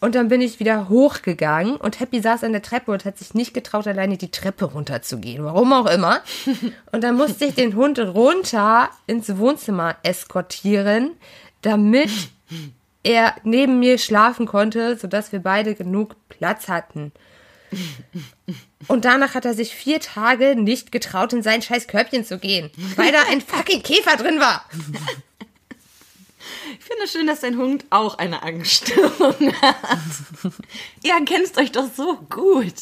Und dann bin ich wieder hochgegangen und Happy saß an der Treppe und hat sich nicht getraut, alleine die Treppe runterzugehen. Warum auch immer. Und dann musste ich den Hund runter ins Wohnzimmer eskortieren, damit er neben mir schlafen konnte, sodass wir beide genug Platz hatten. Und danach hat er sich vier Tage nicht getraut, in sein scheiß Körbchen zu gehen, weil da ein fucking Käfer drin war. Ich finde es schön, dass dein Hund auch eine Angststörung hat. Ihr ergänzt euch doch so gut.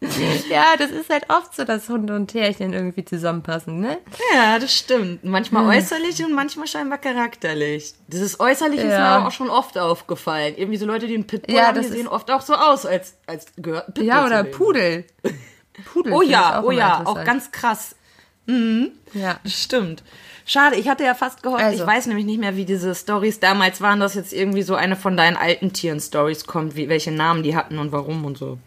Ja, das ist halt oft so, dass Hunde und Tierchen irgendwie zusammenpassen, ne? Ja, das stimmt. Manchmal äußerlich und manchmal scheinbar charakterlich. Dieses Äußerliche ist mir Ja. auch schon oft aufgefallen. Irgendwie so Leute, die einen Pitbull Ja, haben, das die sehen oft auch so aus, als, als gehört Pitbull Ja, oder. Pudel. Pudel. Oh ja, auch oh ja, auch ganz krass. Ja. Das stimmt. Schade, ich hatte ja fast gehofft, Also. ich weiß nämlich nicht mehr, wie diese Stories damals waren, dass jetzt irgendwie so eine von deinen alten Tieren-Stories kommt, wie, welche Namen die hatten und warum und so.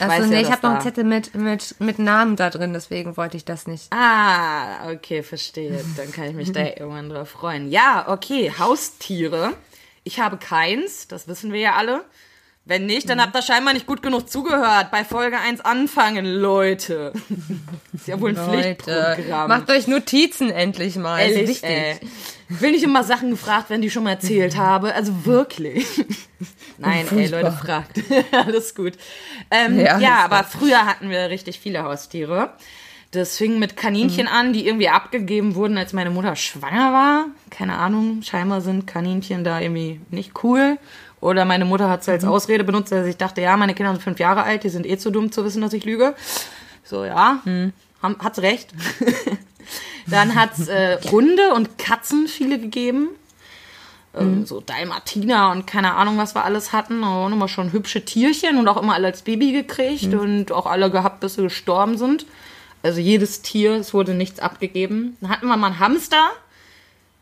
Ich Achso, nee, ja, ich habe noch einen Zettel mit, mit, mit Namen da drin, deswegen wollte ich das nicht. Ah, okay, verstehe. Dann kann ich mich da irgendwann drauf freuen. Ja, okay, Haustiere. Ich habe keins, das wissen wir ja alle. Wenn nicht, dann habt ihr scheinbar nicht gut genug zugehört. Bei Folge 1 anfangen, Leute. Ist ja wohl ein Leute, Pflichtprogramm. macht euch Notizen endlich mal. ist Ehrlich, wichtig. ey. Will nicht immer Sachen gefragt werden, die ich schon mal erzählt habe. Also wirklich. Nein, ey. Leute, fragt. Alles gut. Ähm, Ja, ja, aber früher hatten wir richtig viele Haustiere. Das fing mit Kaninchen Mhm. an, die irgendwie abgegeben wurden, als meine Mutter schwanger war. Keine Ahnung, scheinbar sind Kaninchen da irgendwie nicht cool. Oder meine Mutter hat es als Mhm. Ausrede benutzt, dass ich dachte, ja, meine Kinder sind fünf Jahre alt, die sind eh zu dumm zu wissen, dass ich lüge. So, ja, Mhm. hat's recht. Dann hat's äh, Hunde und Katzen viele gegeben. Ähm, So Dalmatiner und keine Ahnung, was wir alles hatten. Auch immer schon hübsche Tierchen und auch immer alle als Baby gekriegt und auch alle gehabt, bis sie gestorben sind. Also jedes Tier, es wurde nichts abgegeben. Dann hatten wir mal einen Hamster,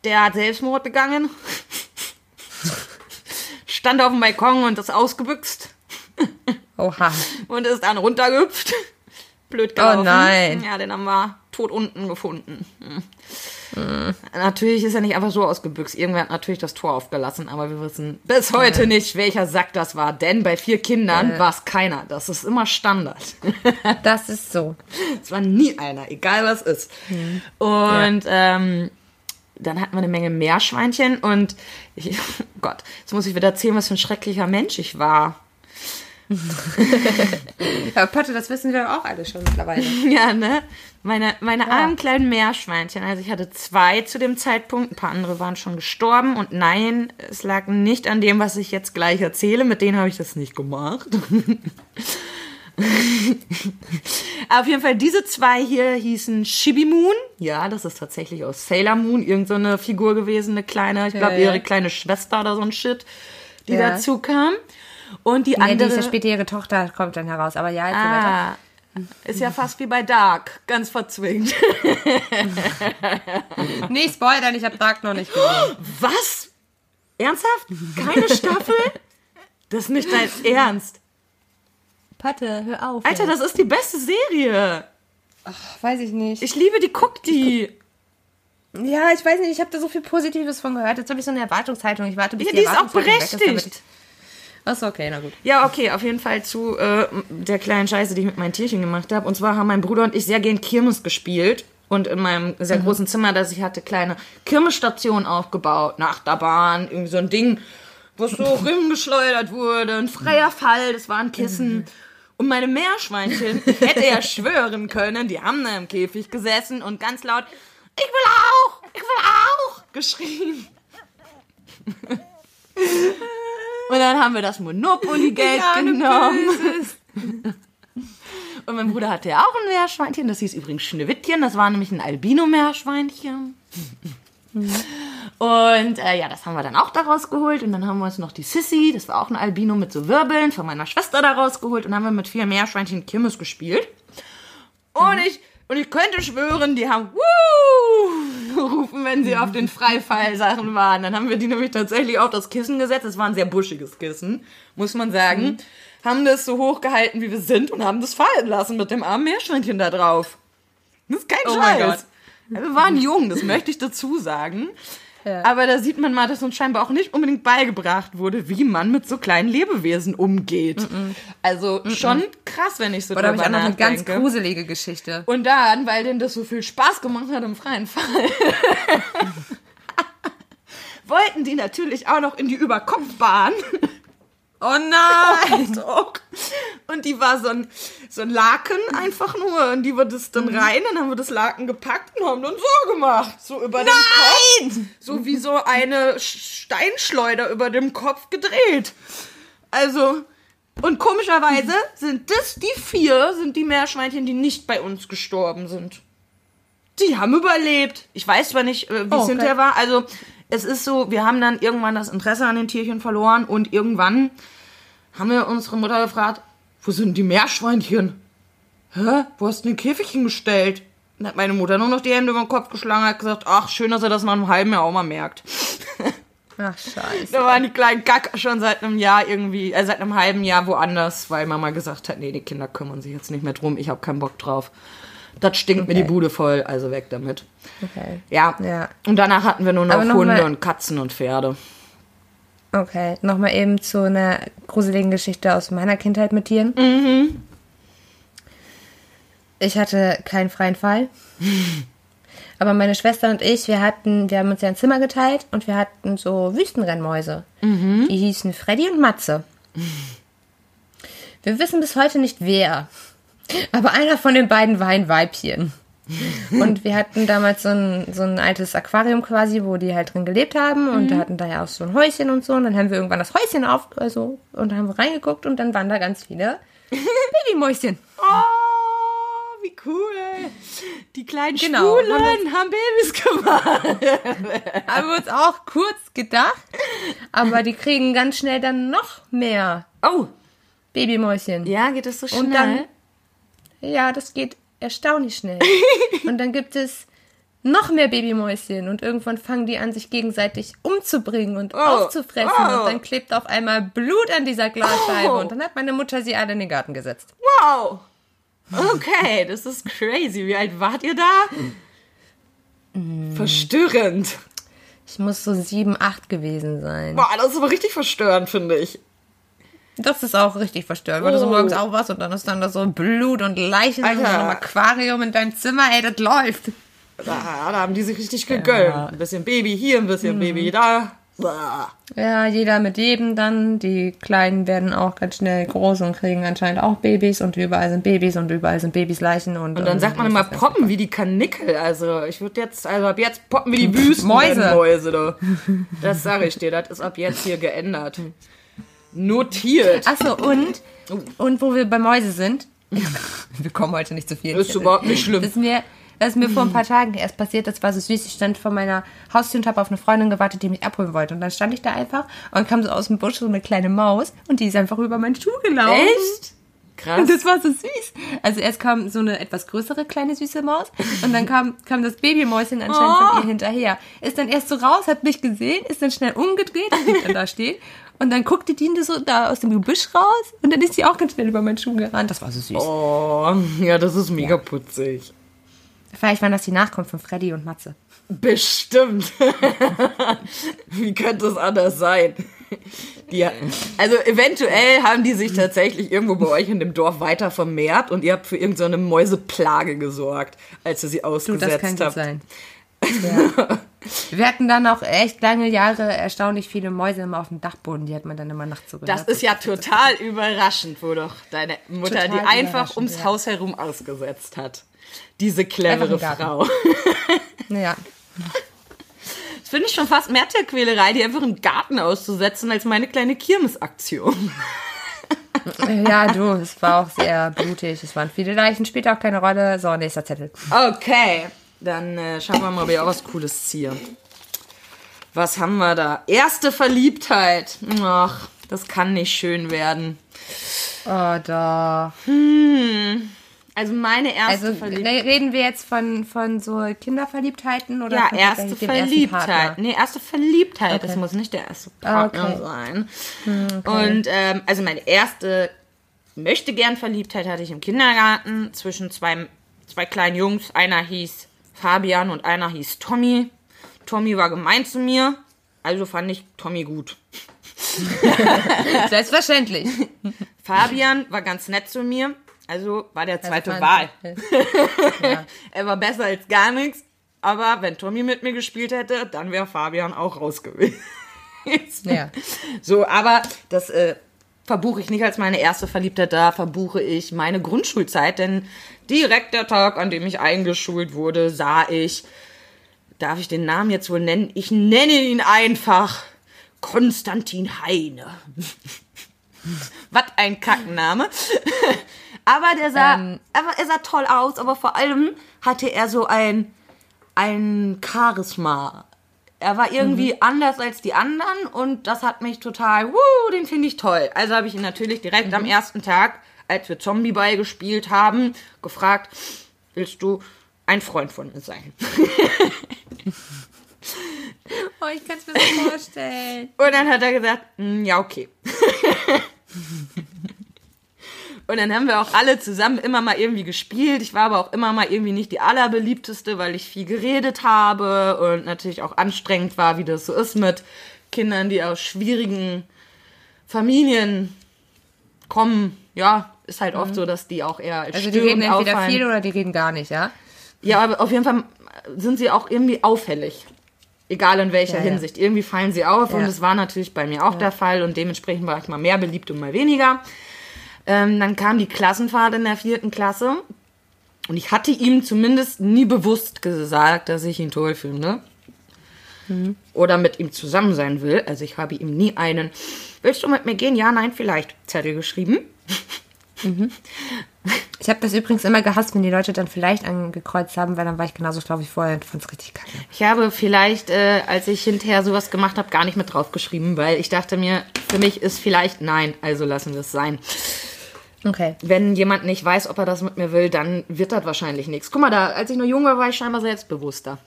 der hat Selbstmord begangen. Stand auf dem Balkon und ist ausgebüxt Oha. und ist dann runtergehüpft. Blöd gelaufen. Oh nein. Ja, den haben wir tot unten gefunden. Hm. Natürlich ist er nicht einfach so ausgebüxt. Irgendwer hat natürlich das Tor aufgelassen, aber wir wissen bis heute nicht, welcher Sack das war. Denn bei vier Kindern war es keiner. Das ist immer Standard. Das ist so. Es war nie einer, egal was ist. Und ähm, dann hatten wir eine Menge Meerschweinchen und ich, oh Gott, jetzt muss ich wieder erzählen, was für ein schrecklicher Mensch ich war. ja, Patte, das wissen wir auch alle schon mittlerweile. Ja, ne? Meine, meine ja. armen kleinen Meerschweinchen. Also ich hatte zwei zu dem Zeitpunkt. Ein paar andere waren schon gestorben. Und nein, es lag nicht an dem, was ich jetzt gleich erzähle. Mit denen habe ich das nicht gemacht. Auf jeden Fall, diese zwei hier hießen Shibi Moon. Ja, das ist tatsächlich aus Sailor Moon irgendeine so Figur gewesen, eine kleine, ich glaube, ja, ja. ihre kleine Schwester oder so ein Shit, die dazu kam. Und die andere. Ja, diese später ihre Tochter kommt dann heraus, aber ja, jetzt ah, Ist ja fast wie bei Dark, ganz verzwingt. nee, Spoiler, ich habe Dark noch nicht gesehen. Was? Ernsthaft? Keine Staffel? Das ist nicht dein Ernst. Patte, hör auf. Alter, das ist die beste Serie. Ach, weiß ich nicht. Ich liebe die, guck die. Ja, ich weiß nicht, ich habe da so viel Positives von gehört. Jetzt habe ich so eine Erwartungshaltung. Ich warte, bis ja, die, die ist auch berechtigt. Achso, okay, na gut. Ja, okay, auf jeden Fall zu äh, der kleinen Scheiße, die ich mit meinen Tierchen gemacht habe. Und zwar haben mein Bruder und ich sehr gern Kirmes gespielt. Und in meinem sehr mhm. großen Zimmer, das ich hatte, kleine Kirmesstationen aufgebaut. Nach der Bahn, irgendwie so ein Ding, wo so rumgeschleudert wurde. Ein freier Fall, das war ein Kissen. Mhm. Und meine Meerschweinchen, ich hätte ja schwören können, die haben da im Käfig gesessen und ganz laut, ich will auch, ich will auch, geschrien. Und dann haben wir das Monopoly-Geld ja, genommen. Und mein Bruder hatte ja auch ein Meerschweinchen, das hieß übrigens Schneewittchen, das war nämlich ein Albino-Meerschweinchen. Und äh, ja, das haben wir dann auch daraus geholt. Und dann haben wir uns noch die Sissy, das war auch ein Albino mit so Wirbeln, von meiner Schwester daraus geholt. Und dann haben wir mit vier Meerschweinchen Kirmes gespielt. Und mhm. ich und ich könnte schwören, die haben Wuh! Gerufen, wenn sie auf den Freifall-Sachen waren. Dann haben wir die nämlich tatsächlich auf das Kissen gesetzt. Es war ein sehr buschiges Kissen, muss man sagen. Mhm. Haben das so hochgehalten, wie wir sind und haben das fallen lassen mit dem armen Meerschweinchen da drauf. Das ist kein oh Scheiß. Wir waren jung, das möchte ich dazu sagen. Ja. Aber da sieht man mal, dass uns scheinbar auch nicht unbedingt beigebracht wurde, wie man mit so kleinen Lebewesen umgeht. Mm -mm. Also mm schon krass, wenn ich so Oder habe ich auch noch eine ganz gruselige Geschichte. Und dann, weil denn das so viel Spaß gemacht hat im freien Fall, wollten die natürlich auch noch in die Überkopfbahn. Oh nein! Und die war so ein, so ein Laken einfach nur. Und die war das dann mhm. rein, dann haben wir das Laken gepackt und haben dann so gemacht. So über den Kopf. So wie so eine Steinschleuder über dem Kopf gedreht. Also, und komischerweise sind das die vier, sind die Meerschweinchen, die nicht bei uns gestorben sind. Die haben überlebt. Ich weiß zwar nicht, äh, wie es oh, okay. hinterher war. Also, es ist so, wir haben dann irgendwann das Interesse an den Tierchen verloren und irgendwann haben wir unsere Mutter gefragt, wo sind die Meerschweinchen? Hä? Wo hast du den Käfig hingestellt? Dann hat meine Mutter nur noch die Hände über den Kopf geschlagen und hat gesagt, ach, schön, dass er das nach einem halben Jahr auch mal merkt. Ach, scheiße. Da waren die kleinen Gack schon seit einem Jahr irgendwie, äh, seit einem halben Jahr woanders, weil Mama gesagt hat, nee, die Kinder kümmern sich jetzt nicht mehr drum, ich habe keinen Bock drauf. Das stinkt okay. mir die Bude voll, also weg damit. Okay. Ja. ja. Und danach hatten wir nur noch, noch Hunde und Katzen und Pferde. Okay, nochmal eben zu einer gruseligen Geschichte aus meiner Kindheit mit Tieren. Mhm. Ich hatte keinen freien Fall. Aber meine Schwester und ich, wir hatten, wir haben uns ja ein Zimmer geteilt und wir hatten so Wüstenrennmäuse. Mhm. Die hießen Freddy und Matze. Wir wissen bis heute nicht wer. Aber einer von den beiden war ein Weibchen. Und wir hatten damals so ein, so ein altes Aquarium quasi, wo die halt drin gelebt haben. Und mhm. da hatten da ja auch so ein Häuschen und so. Und dann haben wir irgendwann das Häuschen auf, also, und dann haben wir reingeguckt und dann waren da ganz viele Babymäuschen. Oh, wie cool. Die kleinen genau, Schwulen haben, haben Babys gemacht. haben wir uns auch kurz gedacht. Aber die kriegen ganz schnell dann noch mehr. Oh. Babymäuschen. Ja, geht das so schnell? Und dann, ja, das geht erstaunlich schnell. und dann gibt es noch mehr Babymäuschen und irgendwann fangen die an, sich gegenseitig umzubringen und oh, aufzufressen oh. und dann klebt auf einmal Blut an dieser Glasscheibe oh. und dann hat meine Mutter sie alle in den Garten gesetzt. Wow! Okay, das ist crazy. Wie alt wart ihr da? Mm. Verstörend. Ich muss so sieben, acht gewesen sein. Boah, das ist aber richtig verstörend, finde ich. Das ist auch richtig verstört, weil oh. du so oh. morgens aufwachst und dann ist dann da so Blut und Leichen Alter. in so einem Aquarium in deinem Zimmer, ey, das läuft. Da, da haben die sich richtig gegönnt. Ja. Ein bisschen Baby hier, ein bisschen hm. Baby da. Bah. Ja, jeder mit jedem dann. Die Kleinen werden auch ganz schnell groß und kriegen anscheinend auch Babys und überall sind Babys und überall sind Babys Leichen. Und, Und dann sagt man immer poppen wie die Kanickel. Also ich würde jetzt, also ab jetzt poppen wie die Wüsten. Mäuse. Mäuse da. Das sage ich dir, das ist ab jetzt hier geändert. Notiert. Achso, und, und wo wir bei Mäuse sind. wir kommen heute nicht zu viel. Ist überhaupt nicht schlimm. Das ist mir, das ist mir vor ein paar Tagen erst passiert. Das war so süß. Ich stand vor meiner Haustür und habe auf eine Freundin gewartet, die mich abholen wollte. Und dann stand ich da einfach und kam so aus dem Busch so eine kleine Maus und die ist einfach über meinen Schuh gelaufen. Echt? Krass. Und das war so süß. Also erst kam so eine etwas größere kleine süße Maus und dann kam, kam das Babymäuschen anscheinend Oh. von ihr hinterher. Ist dann erst so raus, hat mich gesehen, ist dann schnell umgedreht und blieb dann da stehen. Und dann guckte die so da aus dem Gebüsch raus und dann ist sie auch ganz schnell über meinen Schuh gerannt. Das war so süß. Oh, ja, das ist mega putzig. Vielleicht waren das die Nachkommen von Freddy und Matze. Bestimmt. Wie könnte es anders sein? Die, also eventuell haben die sich tatsächlich irgendwo bei euch in dem Dorf weiter vermehrt und ihr habt für irgendeine Mäuseplage gesorgt, als ihr sie Du, ausgesetzt das kann gut habt. sein. Ja. Wir hatten dann auch echt lange Jahre erstaunlich viele Mäuse immer auf dem Dachboden. Die hat man dann immer nachts so Das gehört. ist ja total überraschend, wo doch deine Mutter Total die einfach ums ja. Haus herum ausgesetzt hat. Diese clevere. Frau. Ja. Das finde ich schon fast mehr Tierquälerei, die einfach im Garten auszusetzen, als meine kleine Kirmesaktion. Ja, du, es war auch sehr blutig. Es waren viele Leichen, spielt auch keine Rolle. So, nächster Zettel. Okay, dann äh, schauen wir mal, ob ich auch was Cooles ziehe. Was haben wir da? Erste Verliebtheit. Ach, das kann nicht schön werden. Oh, doch. Also meine erste Also Verliebtheit. reden wir jetzt von, von so Kinderverliebtheiten oder Ja, erste Verliebtheit. Nee, erste Verliebtheit. Okay. Das muss nicht der erste Ah, Partner okay. sein. Und ähm, also meine erste möchte gern Verliebtheit hatte ich im Kindergarten zwischen zwei, zwei kleinen Jungs. Einer hieß Fabian und einer hieß Tommy. Tommy war gemein zu mir, also fand ich Tommy gut. Selbstverständlich. Fabian war ganz nett zu mir, also war der zweite Also Wahl. Ja. Er war besser als gar nichts, aber wenn Tommy mit mir gespielt hätte, dann wäre Fabian auch raus gewesen. Ja. So, aber das äh, verbuche ich nicht als meine erste Verliebtheit, da verbuche ich meine Grundschulzeit, denn direkt der Tag, an dem ich eingeschult wurde, sah ich, darf ich den Namen jetzt wohl nennen? Ich nenne ihn einfach Konstantin Heine. Was ein Kackenname. aber der sah, Ähm. aber er sah toll aus, aber vor allem hatte er so ein, ein Charisma. Er war irgendwie anders als die anderen und das hat mich total, wuh, den finde ich toll. Also habe ich ihn natürlich direkt am ersten Tag, als wir Zombie Ball gespielt haben, gefragt, willst du ein Freund von mir sein? Oh, ich kann es mir so vorstellen. Und dann hat er gesagt, "Mm, ja, okay. Und dann haben wir auch alle zusammen immer mal irgendwie gespielt. Ich war aber auch immer mal irgendwie nicht die allerbeliebteste, weil ich viel geredet habe und natürlich auch anstrengend war, wie das so ist mit Kindern, die aus schwierigen Familien kommen. Ja, ist halt oft so, dass die auch eher als Also die reden entweder auffallen. viel oder die reden gar nicht, ja? Ja, aber auf jeden Fall sind sie auch irgendwie auffällig. Egal in welcher Ja, ja. Hinsicht. Irgendwie fallen sie auf und Ja. das war natürlich bei mir auch der Fall und dementsprechend war ich mal mehr beliebt und mal weniger. Ähm, dann kam die Klassenfahrt in der vierten Klasse und ich hatte ihm zumindest nie bewusst gesagt, dass ich ihn toll finde. Mhm. Oder mit ihm zusammen sein will. Also ich habe ihm nie einen Willst du mit mir gehen? Ja, nein, vielleicht. Zettel geschrieben. Ich habe das übrigens immer gehasst, wenn die Leute dann vielleicht angekreuzt haben, weil dann war ich genauso schlau wie vorher und fand es richtig kacke. Ich habe vielleicht, äh, als ich hinterher sowas gemacht habe, gar nicht mit draufgeschrieben, weil ich dachte mir, für mich ist vielleicht nein, also lassen wir es sein. Okay. Wenn jemand nicht weiß, ob er das mit mir will, dann wird das wahrscheinlich nichts. Guck mal, da, als ich noch jung war, war ich scheinbar selbstbewusster.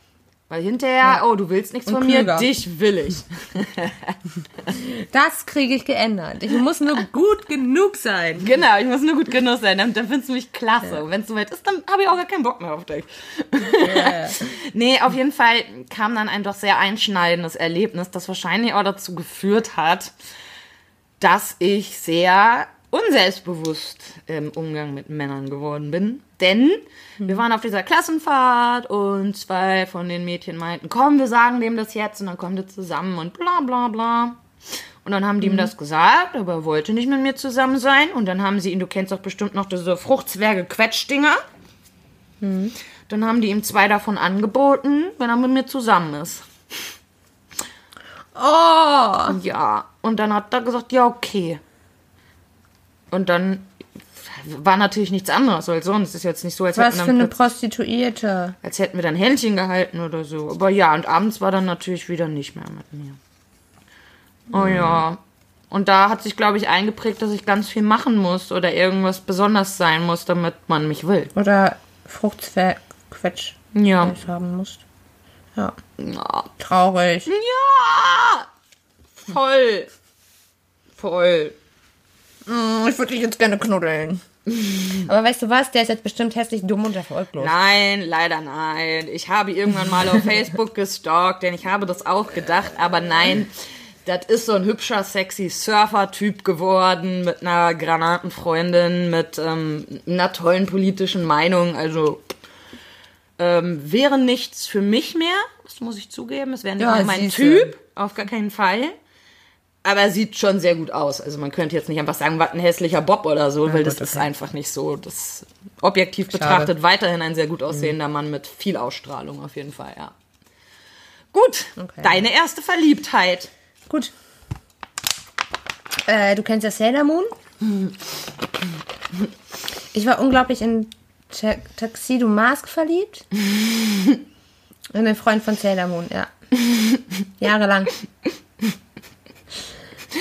Weil hinterher, Ja. oh, du willst nichts Und von mir, klüger. dich will ich. Das kriege ich geändert. Ich muss nur gut genug sein. Genau, ich muss nur gut genug sein, dann, dann findest du mich klasse. Und wenn es soweit ist, dann habe ich auch gar keinen Bock mehr auf dich. nee, auf jeden Fall kam dann ein doch sehr einschneidendes Erlebnis, das wahrscheinlich auch dazu geführt hat, dass ich sehr unselbstbewusst im Umgang mit Männern geworden bin. Denn wir waren auf dieser Klassenfahrt und zwei von den Mädchen meinten, komm, wir sagen dem das jetzt und dann kommen wir zusammen und bla bla bla. Und dann haben die ihm das gesagt, aber er wollte nicht mit mir zusammen sein. Und dann haben sie ihn, du kennst doch bestimmt noch diese Fruchtzwerge-Quetschdinger. Dann haben die ihm zwei davon angeboten, wenn er mit mir zusammen ist. Oh! Ja, und dann hat er gesagt, ja, okay. Und dann war natürlich nichts anderes als sonst. Ist jetzt nicht so, als Was hätten, für dann eine Prostituierte. als hätten wir dann Händchen gehalten oder so. Aber ja, und abends war dann natürlich wieder nicht mehr mit mir. Oh ja. Und da hat sich, glaube ich, eingeprägt, dass ich ganz viel machen muss oder irgendwas besonders sein muss, damit man mich will. Oder Fruchtzwergquetsch Ja. haben musst. Ja. Ja. Traurig. Ja! Voll. Voll. Mm, Ich würde dich jetzt gerne knuddeln. Aber weißt du was? Der ist jetzt bestimmt hässlich, dumm und erfolglos. Nein, leider nein. Ich habe irgendwann mal auf Facebook gestalkt, denn ich habe das auch gedacht, aber nein. Das ist so ein hübscher, sexy Surfer-Typ geworden mit einer Granatenfreundin, mit ähm, einer tollen politischen Meinung. Also ähm, wäre nichts für mich mehr, das muss ich zugeben. Es wäre nicht Ja, mehr mein. Typ, auf gar keinen Fall. Aber er sieht schon sehr gut aus. Also man könnte jetzt nicht einfach sagen, was ein hässlicher Bob oder so, weil das gut, ist okay. einfach nicht so. Das objektiv Schade. betrachtet weiterhin ein sehr gut aussehender Mann mit viel Ausstrahlung auf jeden Fall, ja. Gut, Okay. deine erste Verliebtheit. Gut. Äh, du kennst ja Sailor Moon? Ich war unglaublich in Ta Tuxedo Mask verliebt. In den Freund von Sailor Moon, ja. Jahrelang.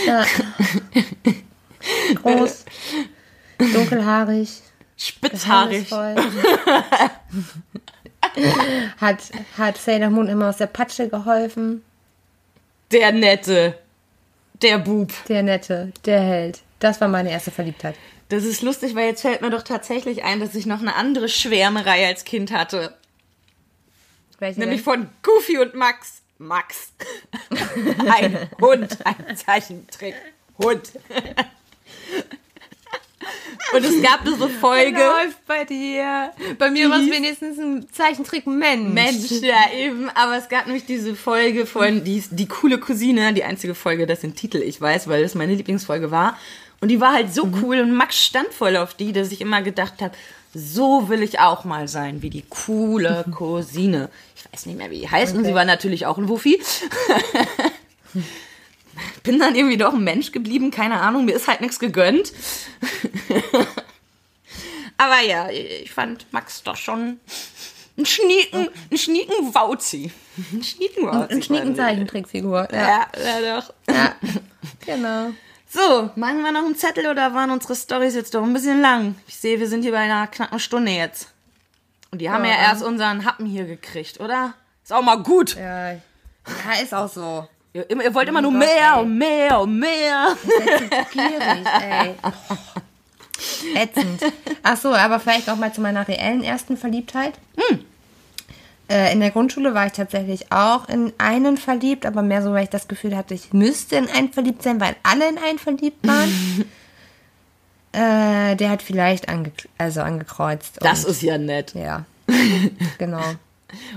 Ja. Groß, dunkelhaarig, Spitzhaarig. hat, hat Sailor Moon immer aus der Patsche geholfen. Der Nette. Der Bub. Der Nette, der Held. Das war meine erste Verliebtheit. Das ist lustig, weil jetzt fällt mir doch tatsächlich ein, dass ich noch eine andere Schwärmerei als Kind hatte. Welche Nämlich denn? von Goofy und Max. Max. Ein Hund. Ein Zeichentrick. Hund. Und es gab diese Folge. läuft bei dir? Bei mir war es wenigstens ein Zeichentrick Mensch. Mensch, ja eben, aber es gab nämlich diese Folge von die, die coole Cousine, die einzige Folge, dessen Titel ich weiß, weil das meine Lieblingsfolge war. Und die war halt so cool und Max stand voll auf die, dass ich immer gedacht habe, so will ich auch mal sein, wie die coole Cousine. Ich weiß nicht mehr, wie die heißt und sie war natürlich auch ein Wuffi. Bin dann irgendwie doch ein Mensch geblieben, keine Ahnung, mir ist halt nichts gegönnt. Aber ja, ich fand Max doch schon ein Schnieken, ein Schnieken Wauzi. Ein Schnieken Wauzi. Ein schnieken Zeichentrickfigur. Ja. Ja, ja doch. ja. Genau. So, machen wir noch einen Zettel oder waren unsere Stories jetzt doch ein bisschen lang? Ich sehe, wir sind hier bei einer knappen Stunde jetzt. Und die haben ja, Ja, erst unseren Happen hier gekriegt, oder? Ist auch mal gut. Ja. ja, ist auch so. Ihr, ihr wollt immer nur Gott, mehr ey. und mehr und mehr. Gierig, ey. Ätzend. Ach so, aber vielleicht auch mal zu meiner reellen ersten Verliebtheit. Äh, in der Grundschule war ich tatsächlich auch in einen verliebt, aber mehr so, weil ich das Gefühl hatte, ich müsste in einen verliebt sein, weil alle in einen verliebt waren. äh, der hat vielleicht ange also angekreuzt. Das ist ja nett. Ja. genau.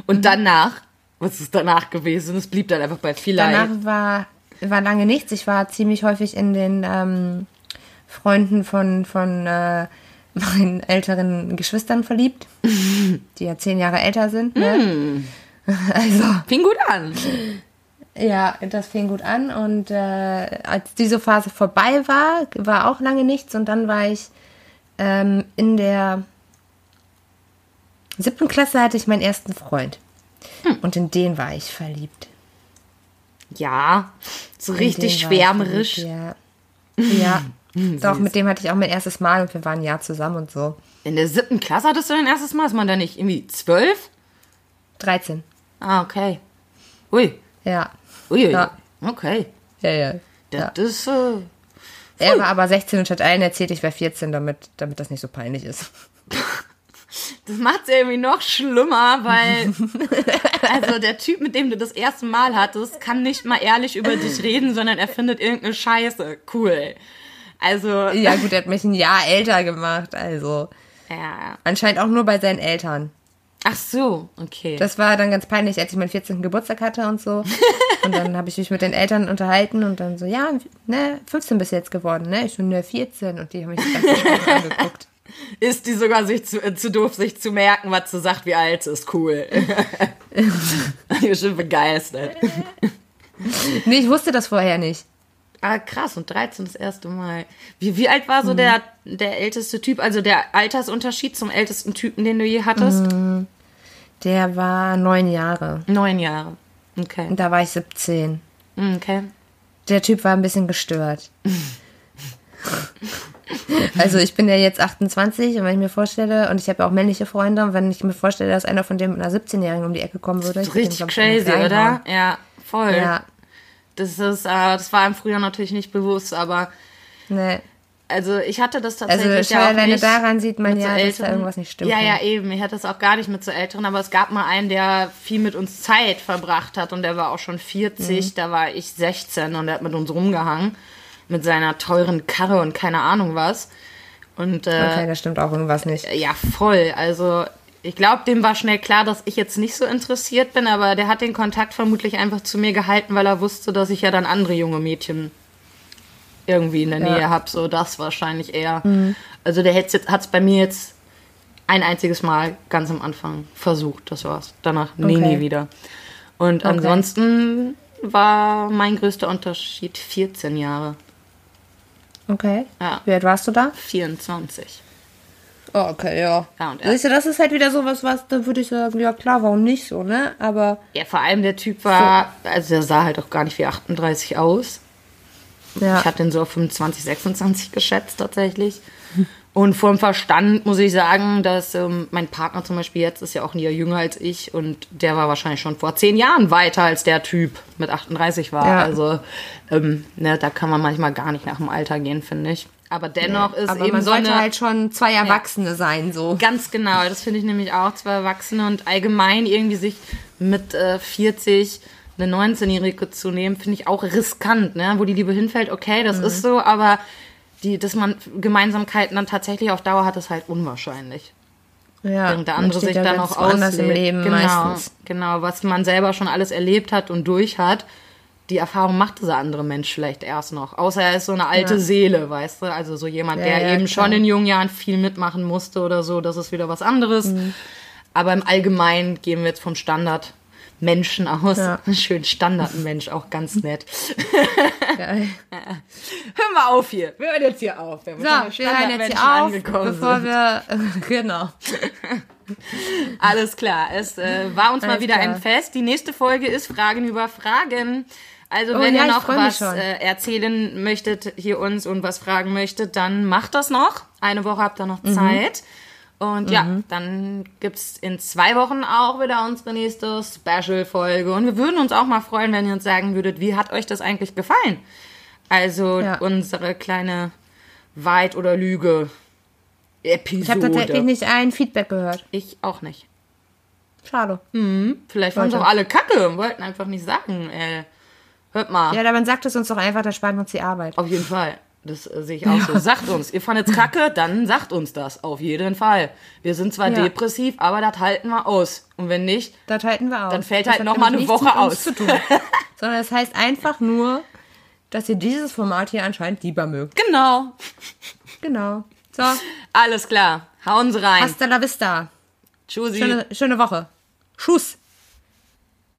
Und danach, was ist danach gewesen? Es blieb dann einfach bei vielleicht. Danach war, war lange nichts. Ich war ziemlich häufig in den ähm, Freunden von, von äh, meinen älteren Geschwistern verliebt, die ja zehn Jahre älter sind. Ne? Also, Fing gut an. ja, das fing gut an. Und äh, als diese Phase vorbei war, war auch lange nichts. Und dann war ich ähm, in der siebten Klasse hatte ich meinen ersten Freund. Und in den war ich verliebt. Ja, so In richtig schwärmerisch. verliebt, Ja. ja. Doch, mit dem hatte ich auch mein erstes Mal und wir waren ein Jahr zusammen und so. In der siebten Klasse hattest du dein erstes Mal? Ist man da nicht irgendwie zwölf? 13. Ah, okay. Ui. Ja. Ui, ui. Ja. Okay. Ja, ja. Das ja. ist, äh, Er war aber 16 und hat allen erzählt, ich wäre 14, damit, damit das nicht so peinlich ist. das macht es irgendwie noch schlimmer, weil, also der Typ, mit dem du das erste Mal hattest, kann nicht mal ehrlich über dich reden, sondern er findet irgendeine Scheiße. Cool. Also. Ja, gut, er hat mich ein Jahr älter gemacht, also. Ja. Anscheinend auch nur bei seinen Eltern. Ach so, okay. Das war dann ganz peinlich, als ich meinen 14. Geburtstag hatte und so. Und dann habe ich mich mit den Eltern unterhalten und dann so, ja, ne, 15 bist du jetzt geworden, ne? Ich so, ne, 14. Und die haben mich ganz angeguckt. ist die sogar sich zu, äh, zu doof, sich zu merken, was sie sagt, wie alt sie ist. Cool. ich bin schon begeistert. Nee, ich wusste das vorher nicht. Ah, krass, und 13 das erste Mal. Wie, wie alt war so der, der älteste Typ, also der Altersunterschied zum ältesten Typen, den du je hattest? Der war neun Jahre. Neun Jahre. Okay. Und da war ich 17. Okay. Der Typ war ein bisschen gestört. Also ich bin ja jetzt 28 und wenn ich mir vorstelle, und ich habe ja auch männliche Freunde, und wenn ich mir vorstelle, dass einer von dem mit einer 17-Jährigen um die Ecke kommen würde, ich richtig crazy, oder? Ja, voll. Ja, Das ist, äh, das war im Frühjahr natürlich nicht bewusst, aber ne. also ich hatte das Also tatsächlich schon ja auch alleine nicht daran sieht man mit so ja, dass da irgendwas nicht stimmt. Ja, ne? ja, eben. Ich hatte das auch gar nicht mit so Älteren, aber es gab mal einen, der viel mit uns Zeit verbracht hat und der war auch schon 40, Mhm. da war ich 16 und der hat mit uns rumgehangen mit seiner teuren Karre und keine Ahnung was. Und äh, Okay, da stimmt auch irgendwas nicht. ja, voll. Also ich glaube, dem war schnell klar, dass ich jetzt nicht so interessiert bin, aber der hat den Kontakt vermutlich einfach zu mir gehalten, weil er wusste, dass ich ja dann andere junge Mädchen irgendwie in der Ja. Mhm. Nähe habe. So das wahrscheinlich eher. Also der hat es bei mir jetzt ein einziges Mal ganz am Anfang versucht. Das war's. Danach nie, Okay. nie wieder. Und ansonsten war mein größter Unterschied 14 Jahre. Okay. Ja. Wie alt warst du da? 24. Oh, okay, ja. Er- Siehst du, das ist halt wieder sowas, was, da würde ich sagen, ja klar, warum nicht so, ne? Aber, Ja, vor allem der Typ war, also der sah halt auch gar nicht wie 38 aus. ja. Ich hatte ihn so auf 25, 26 geschätzt tatsächlich. Und vom Verstand muss ich sagen, dass ähm, mein Partner zum Beispiel jetzt ist ja auch nie jünger als ich und der war wahrscheinlich schon vor zehn Jahren weiter als der Typ mit 38 war. Ja. Also ähm, ne, da kann man manchmal gar nicht nach dem Alter gehen, finde ich. Aber dennoch ist aber eben man so sollte eine halt schon zwei Erwachsene sein, so. Ganz genau, das finde ich nämlich auch, zwei Erwachsene und allgemein irgendwie sich mit äh, 40 eine 19-Jährige zu nehmen, finde ich auch riskant, ne? Wo die Liebe hinfällt, okay, das ist so, aber die, dass man Gemeinsamkeiten dann tatsächlich auf Dauer hat, ist halt unwahrscheinlich. Ja, Während der andere sich ja dann auch auslebt. im Leben genau, meistens. genau, was man selber schon alles erlebt hat und durch hat, die Erfahrung macht dieser andere Mensch vielleicht erst noch. Außer er ist so eine alte Ja. Seele, weißt du? Also so jemand, Ja, der ja, eben klar. schon in jungen Jahren viel mitmachen musste oder so, das ist wieder was anderes. Mhm. Aber im Allgemeinen gehen wir jetzt vom Standard Menschen aus. Ja. Schön Standardmensch, auch ganz nett. Geil. Hören wir auf hier. Wir hören jetzt hier auf. Wir So, wir hören jetzt hier auf, bevor sind. wir, genau. Alles klar. Es äh, war uns mal Alles wieder klar. ein Fest. Die nächste Folge ist Fragen über Fragen. Also Oh wenn ja, ihr noch was äh, erzählen möchtet hier uns und was fragen möchtet, dann macht das noch. Eine Woche habt ihr noch Mhm. Zeit. Und ja, dann gibt's in zwei Wochen auch wieder unsere nächste Special-Folge. Und wir würden uns auch mal freuen, wenn ihr uns sagen würdet, wie hat euch das eigentlich gefallen? Also Ja. unsere kleine Wahrheit oder Lüge Episode. Ich habe tatsächlich nicht ein Feedback gehört. Ich auch nicht. Schade. Vielleicht waren es auch alle kacke und wollten einfach nicht sagen. Äh, hört mal, Ja, dann sagt es uns doch einfach, da sparen wir uns die Arbeit. auf jeden Fall. Das äh, sehe ich auch so. Sagt uns, ihr fandet's kacke, dann sagt uns das. Auf jeden Fall. Wir sind zwar Ja. depressiv, aber das halten wir aus. Und wenn nicht, Das halten wir aus. Dann fällt Das halt hat noch mal nämlich eine Woche mit uns aus. Zu tun. Sondern es heißt einfach nur, dass ihr dieses Format hier anscheinend lieber mögt. genau. Genau. So, Alles klar. Hauen Sie rein. hasta la vista. Tschüssi. Schöne, schöne Woche. Schuss.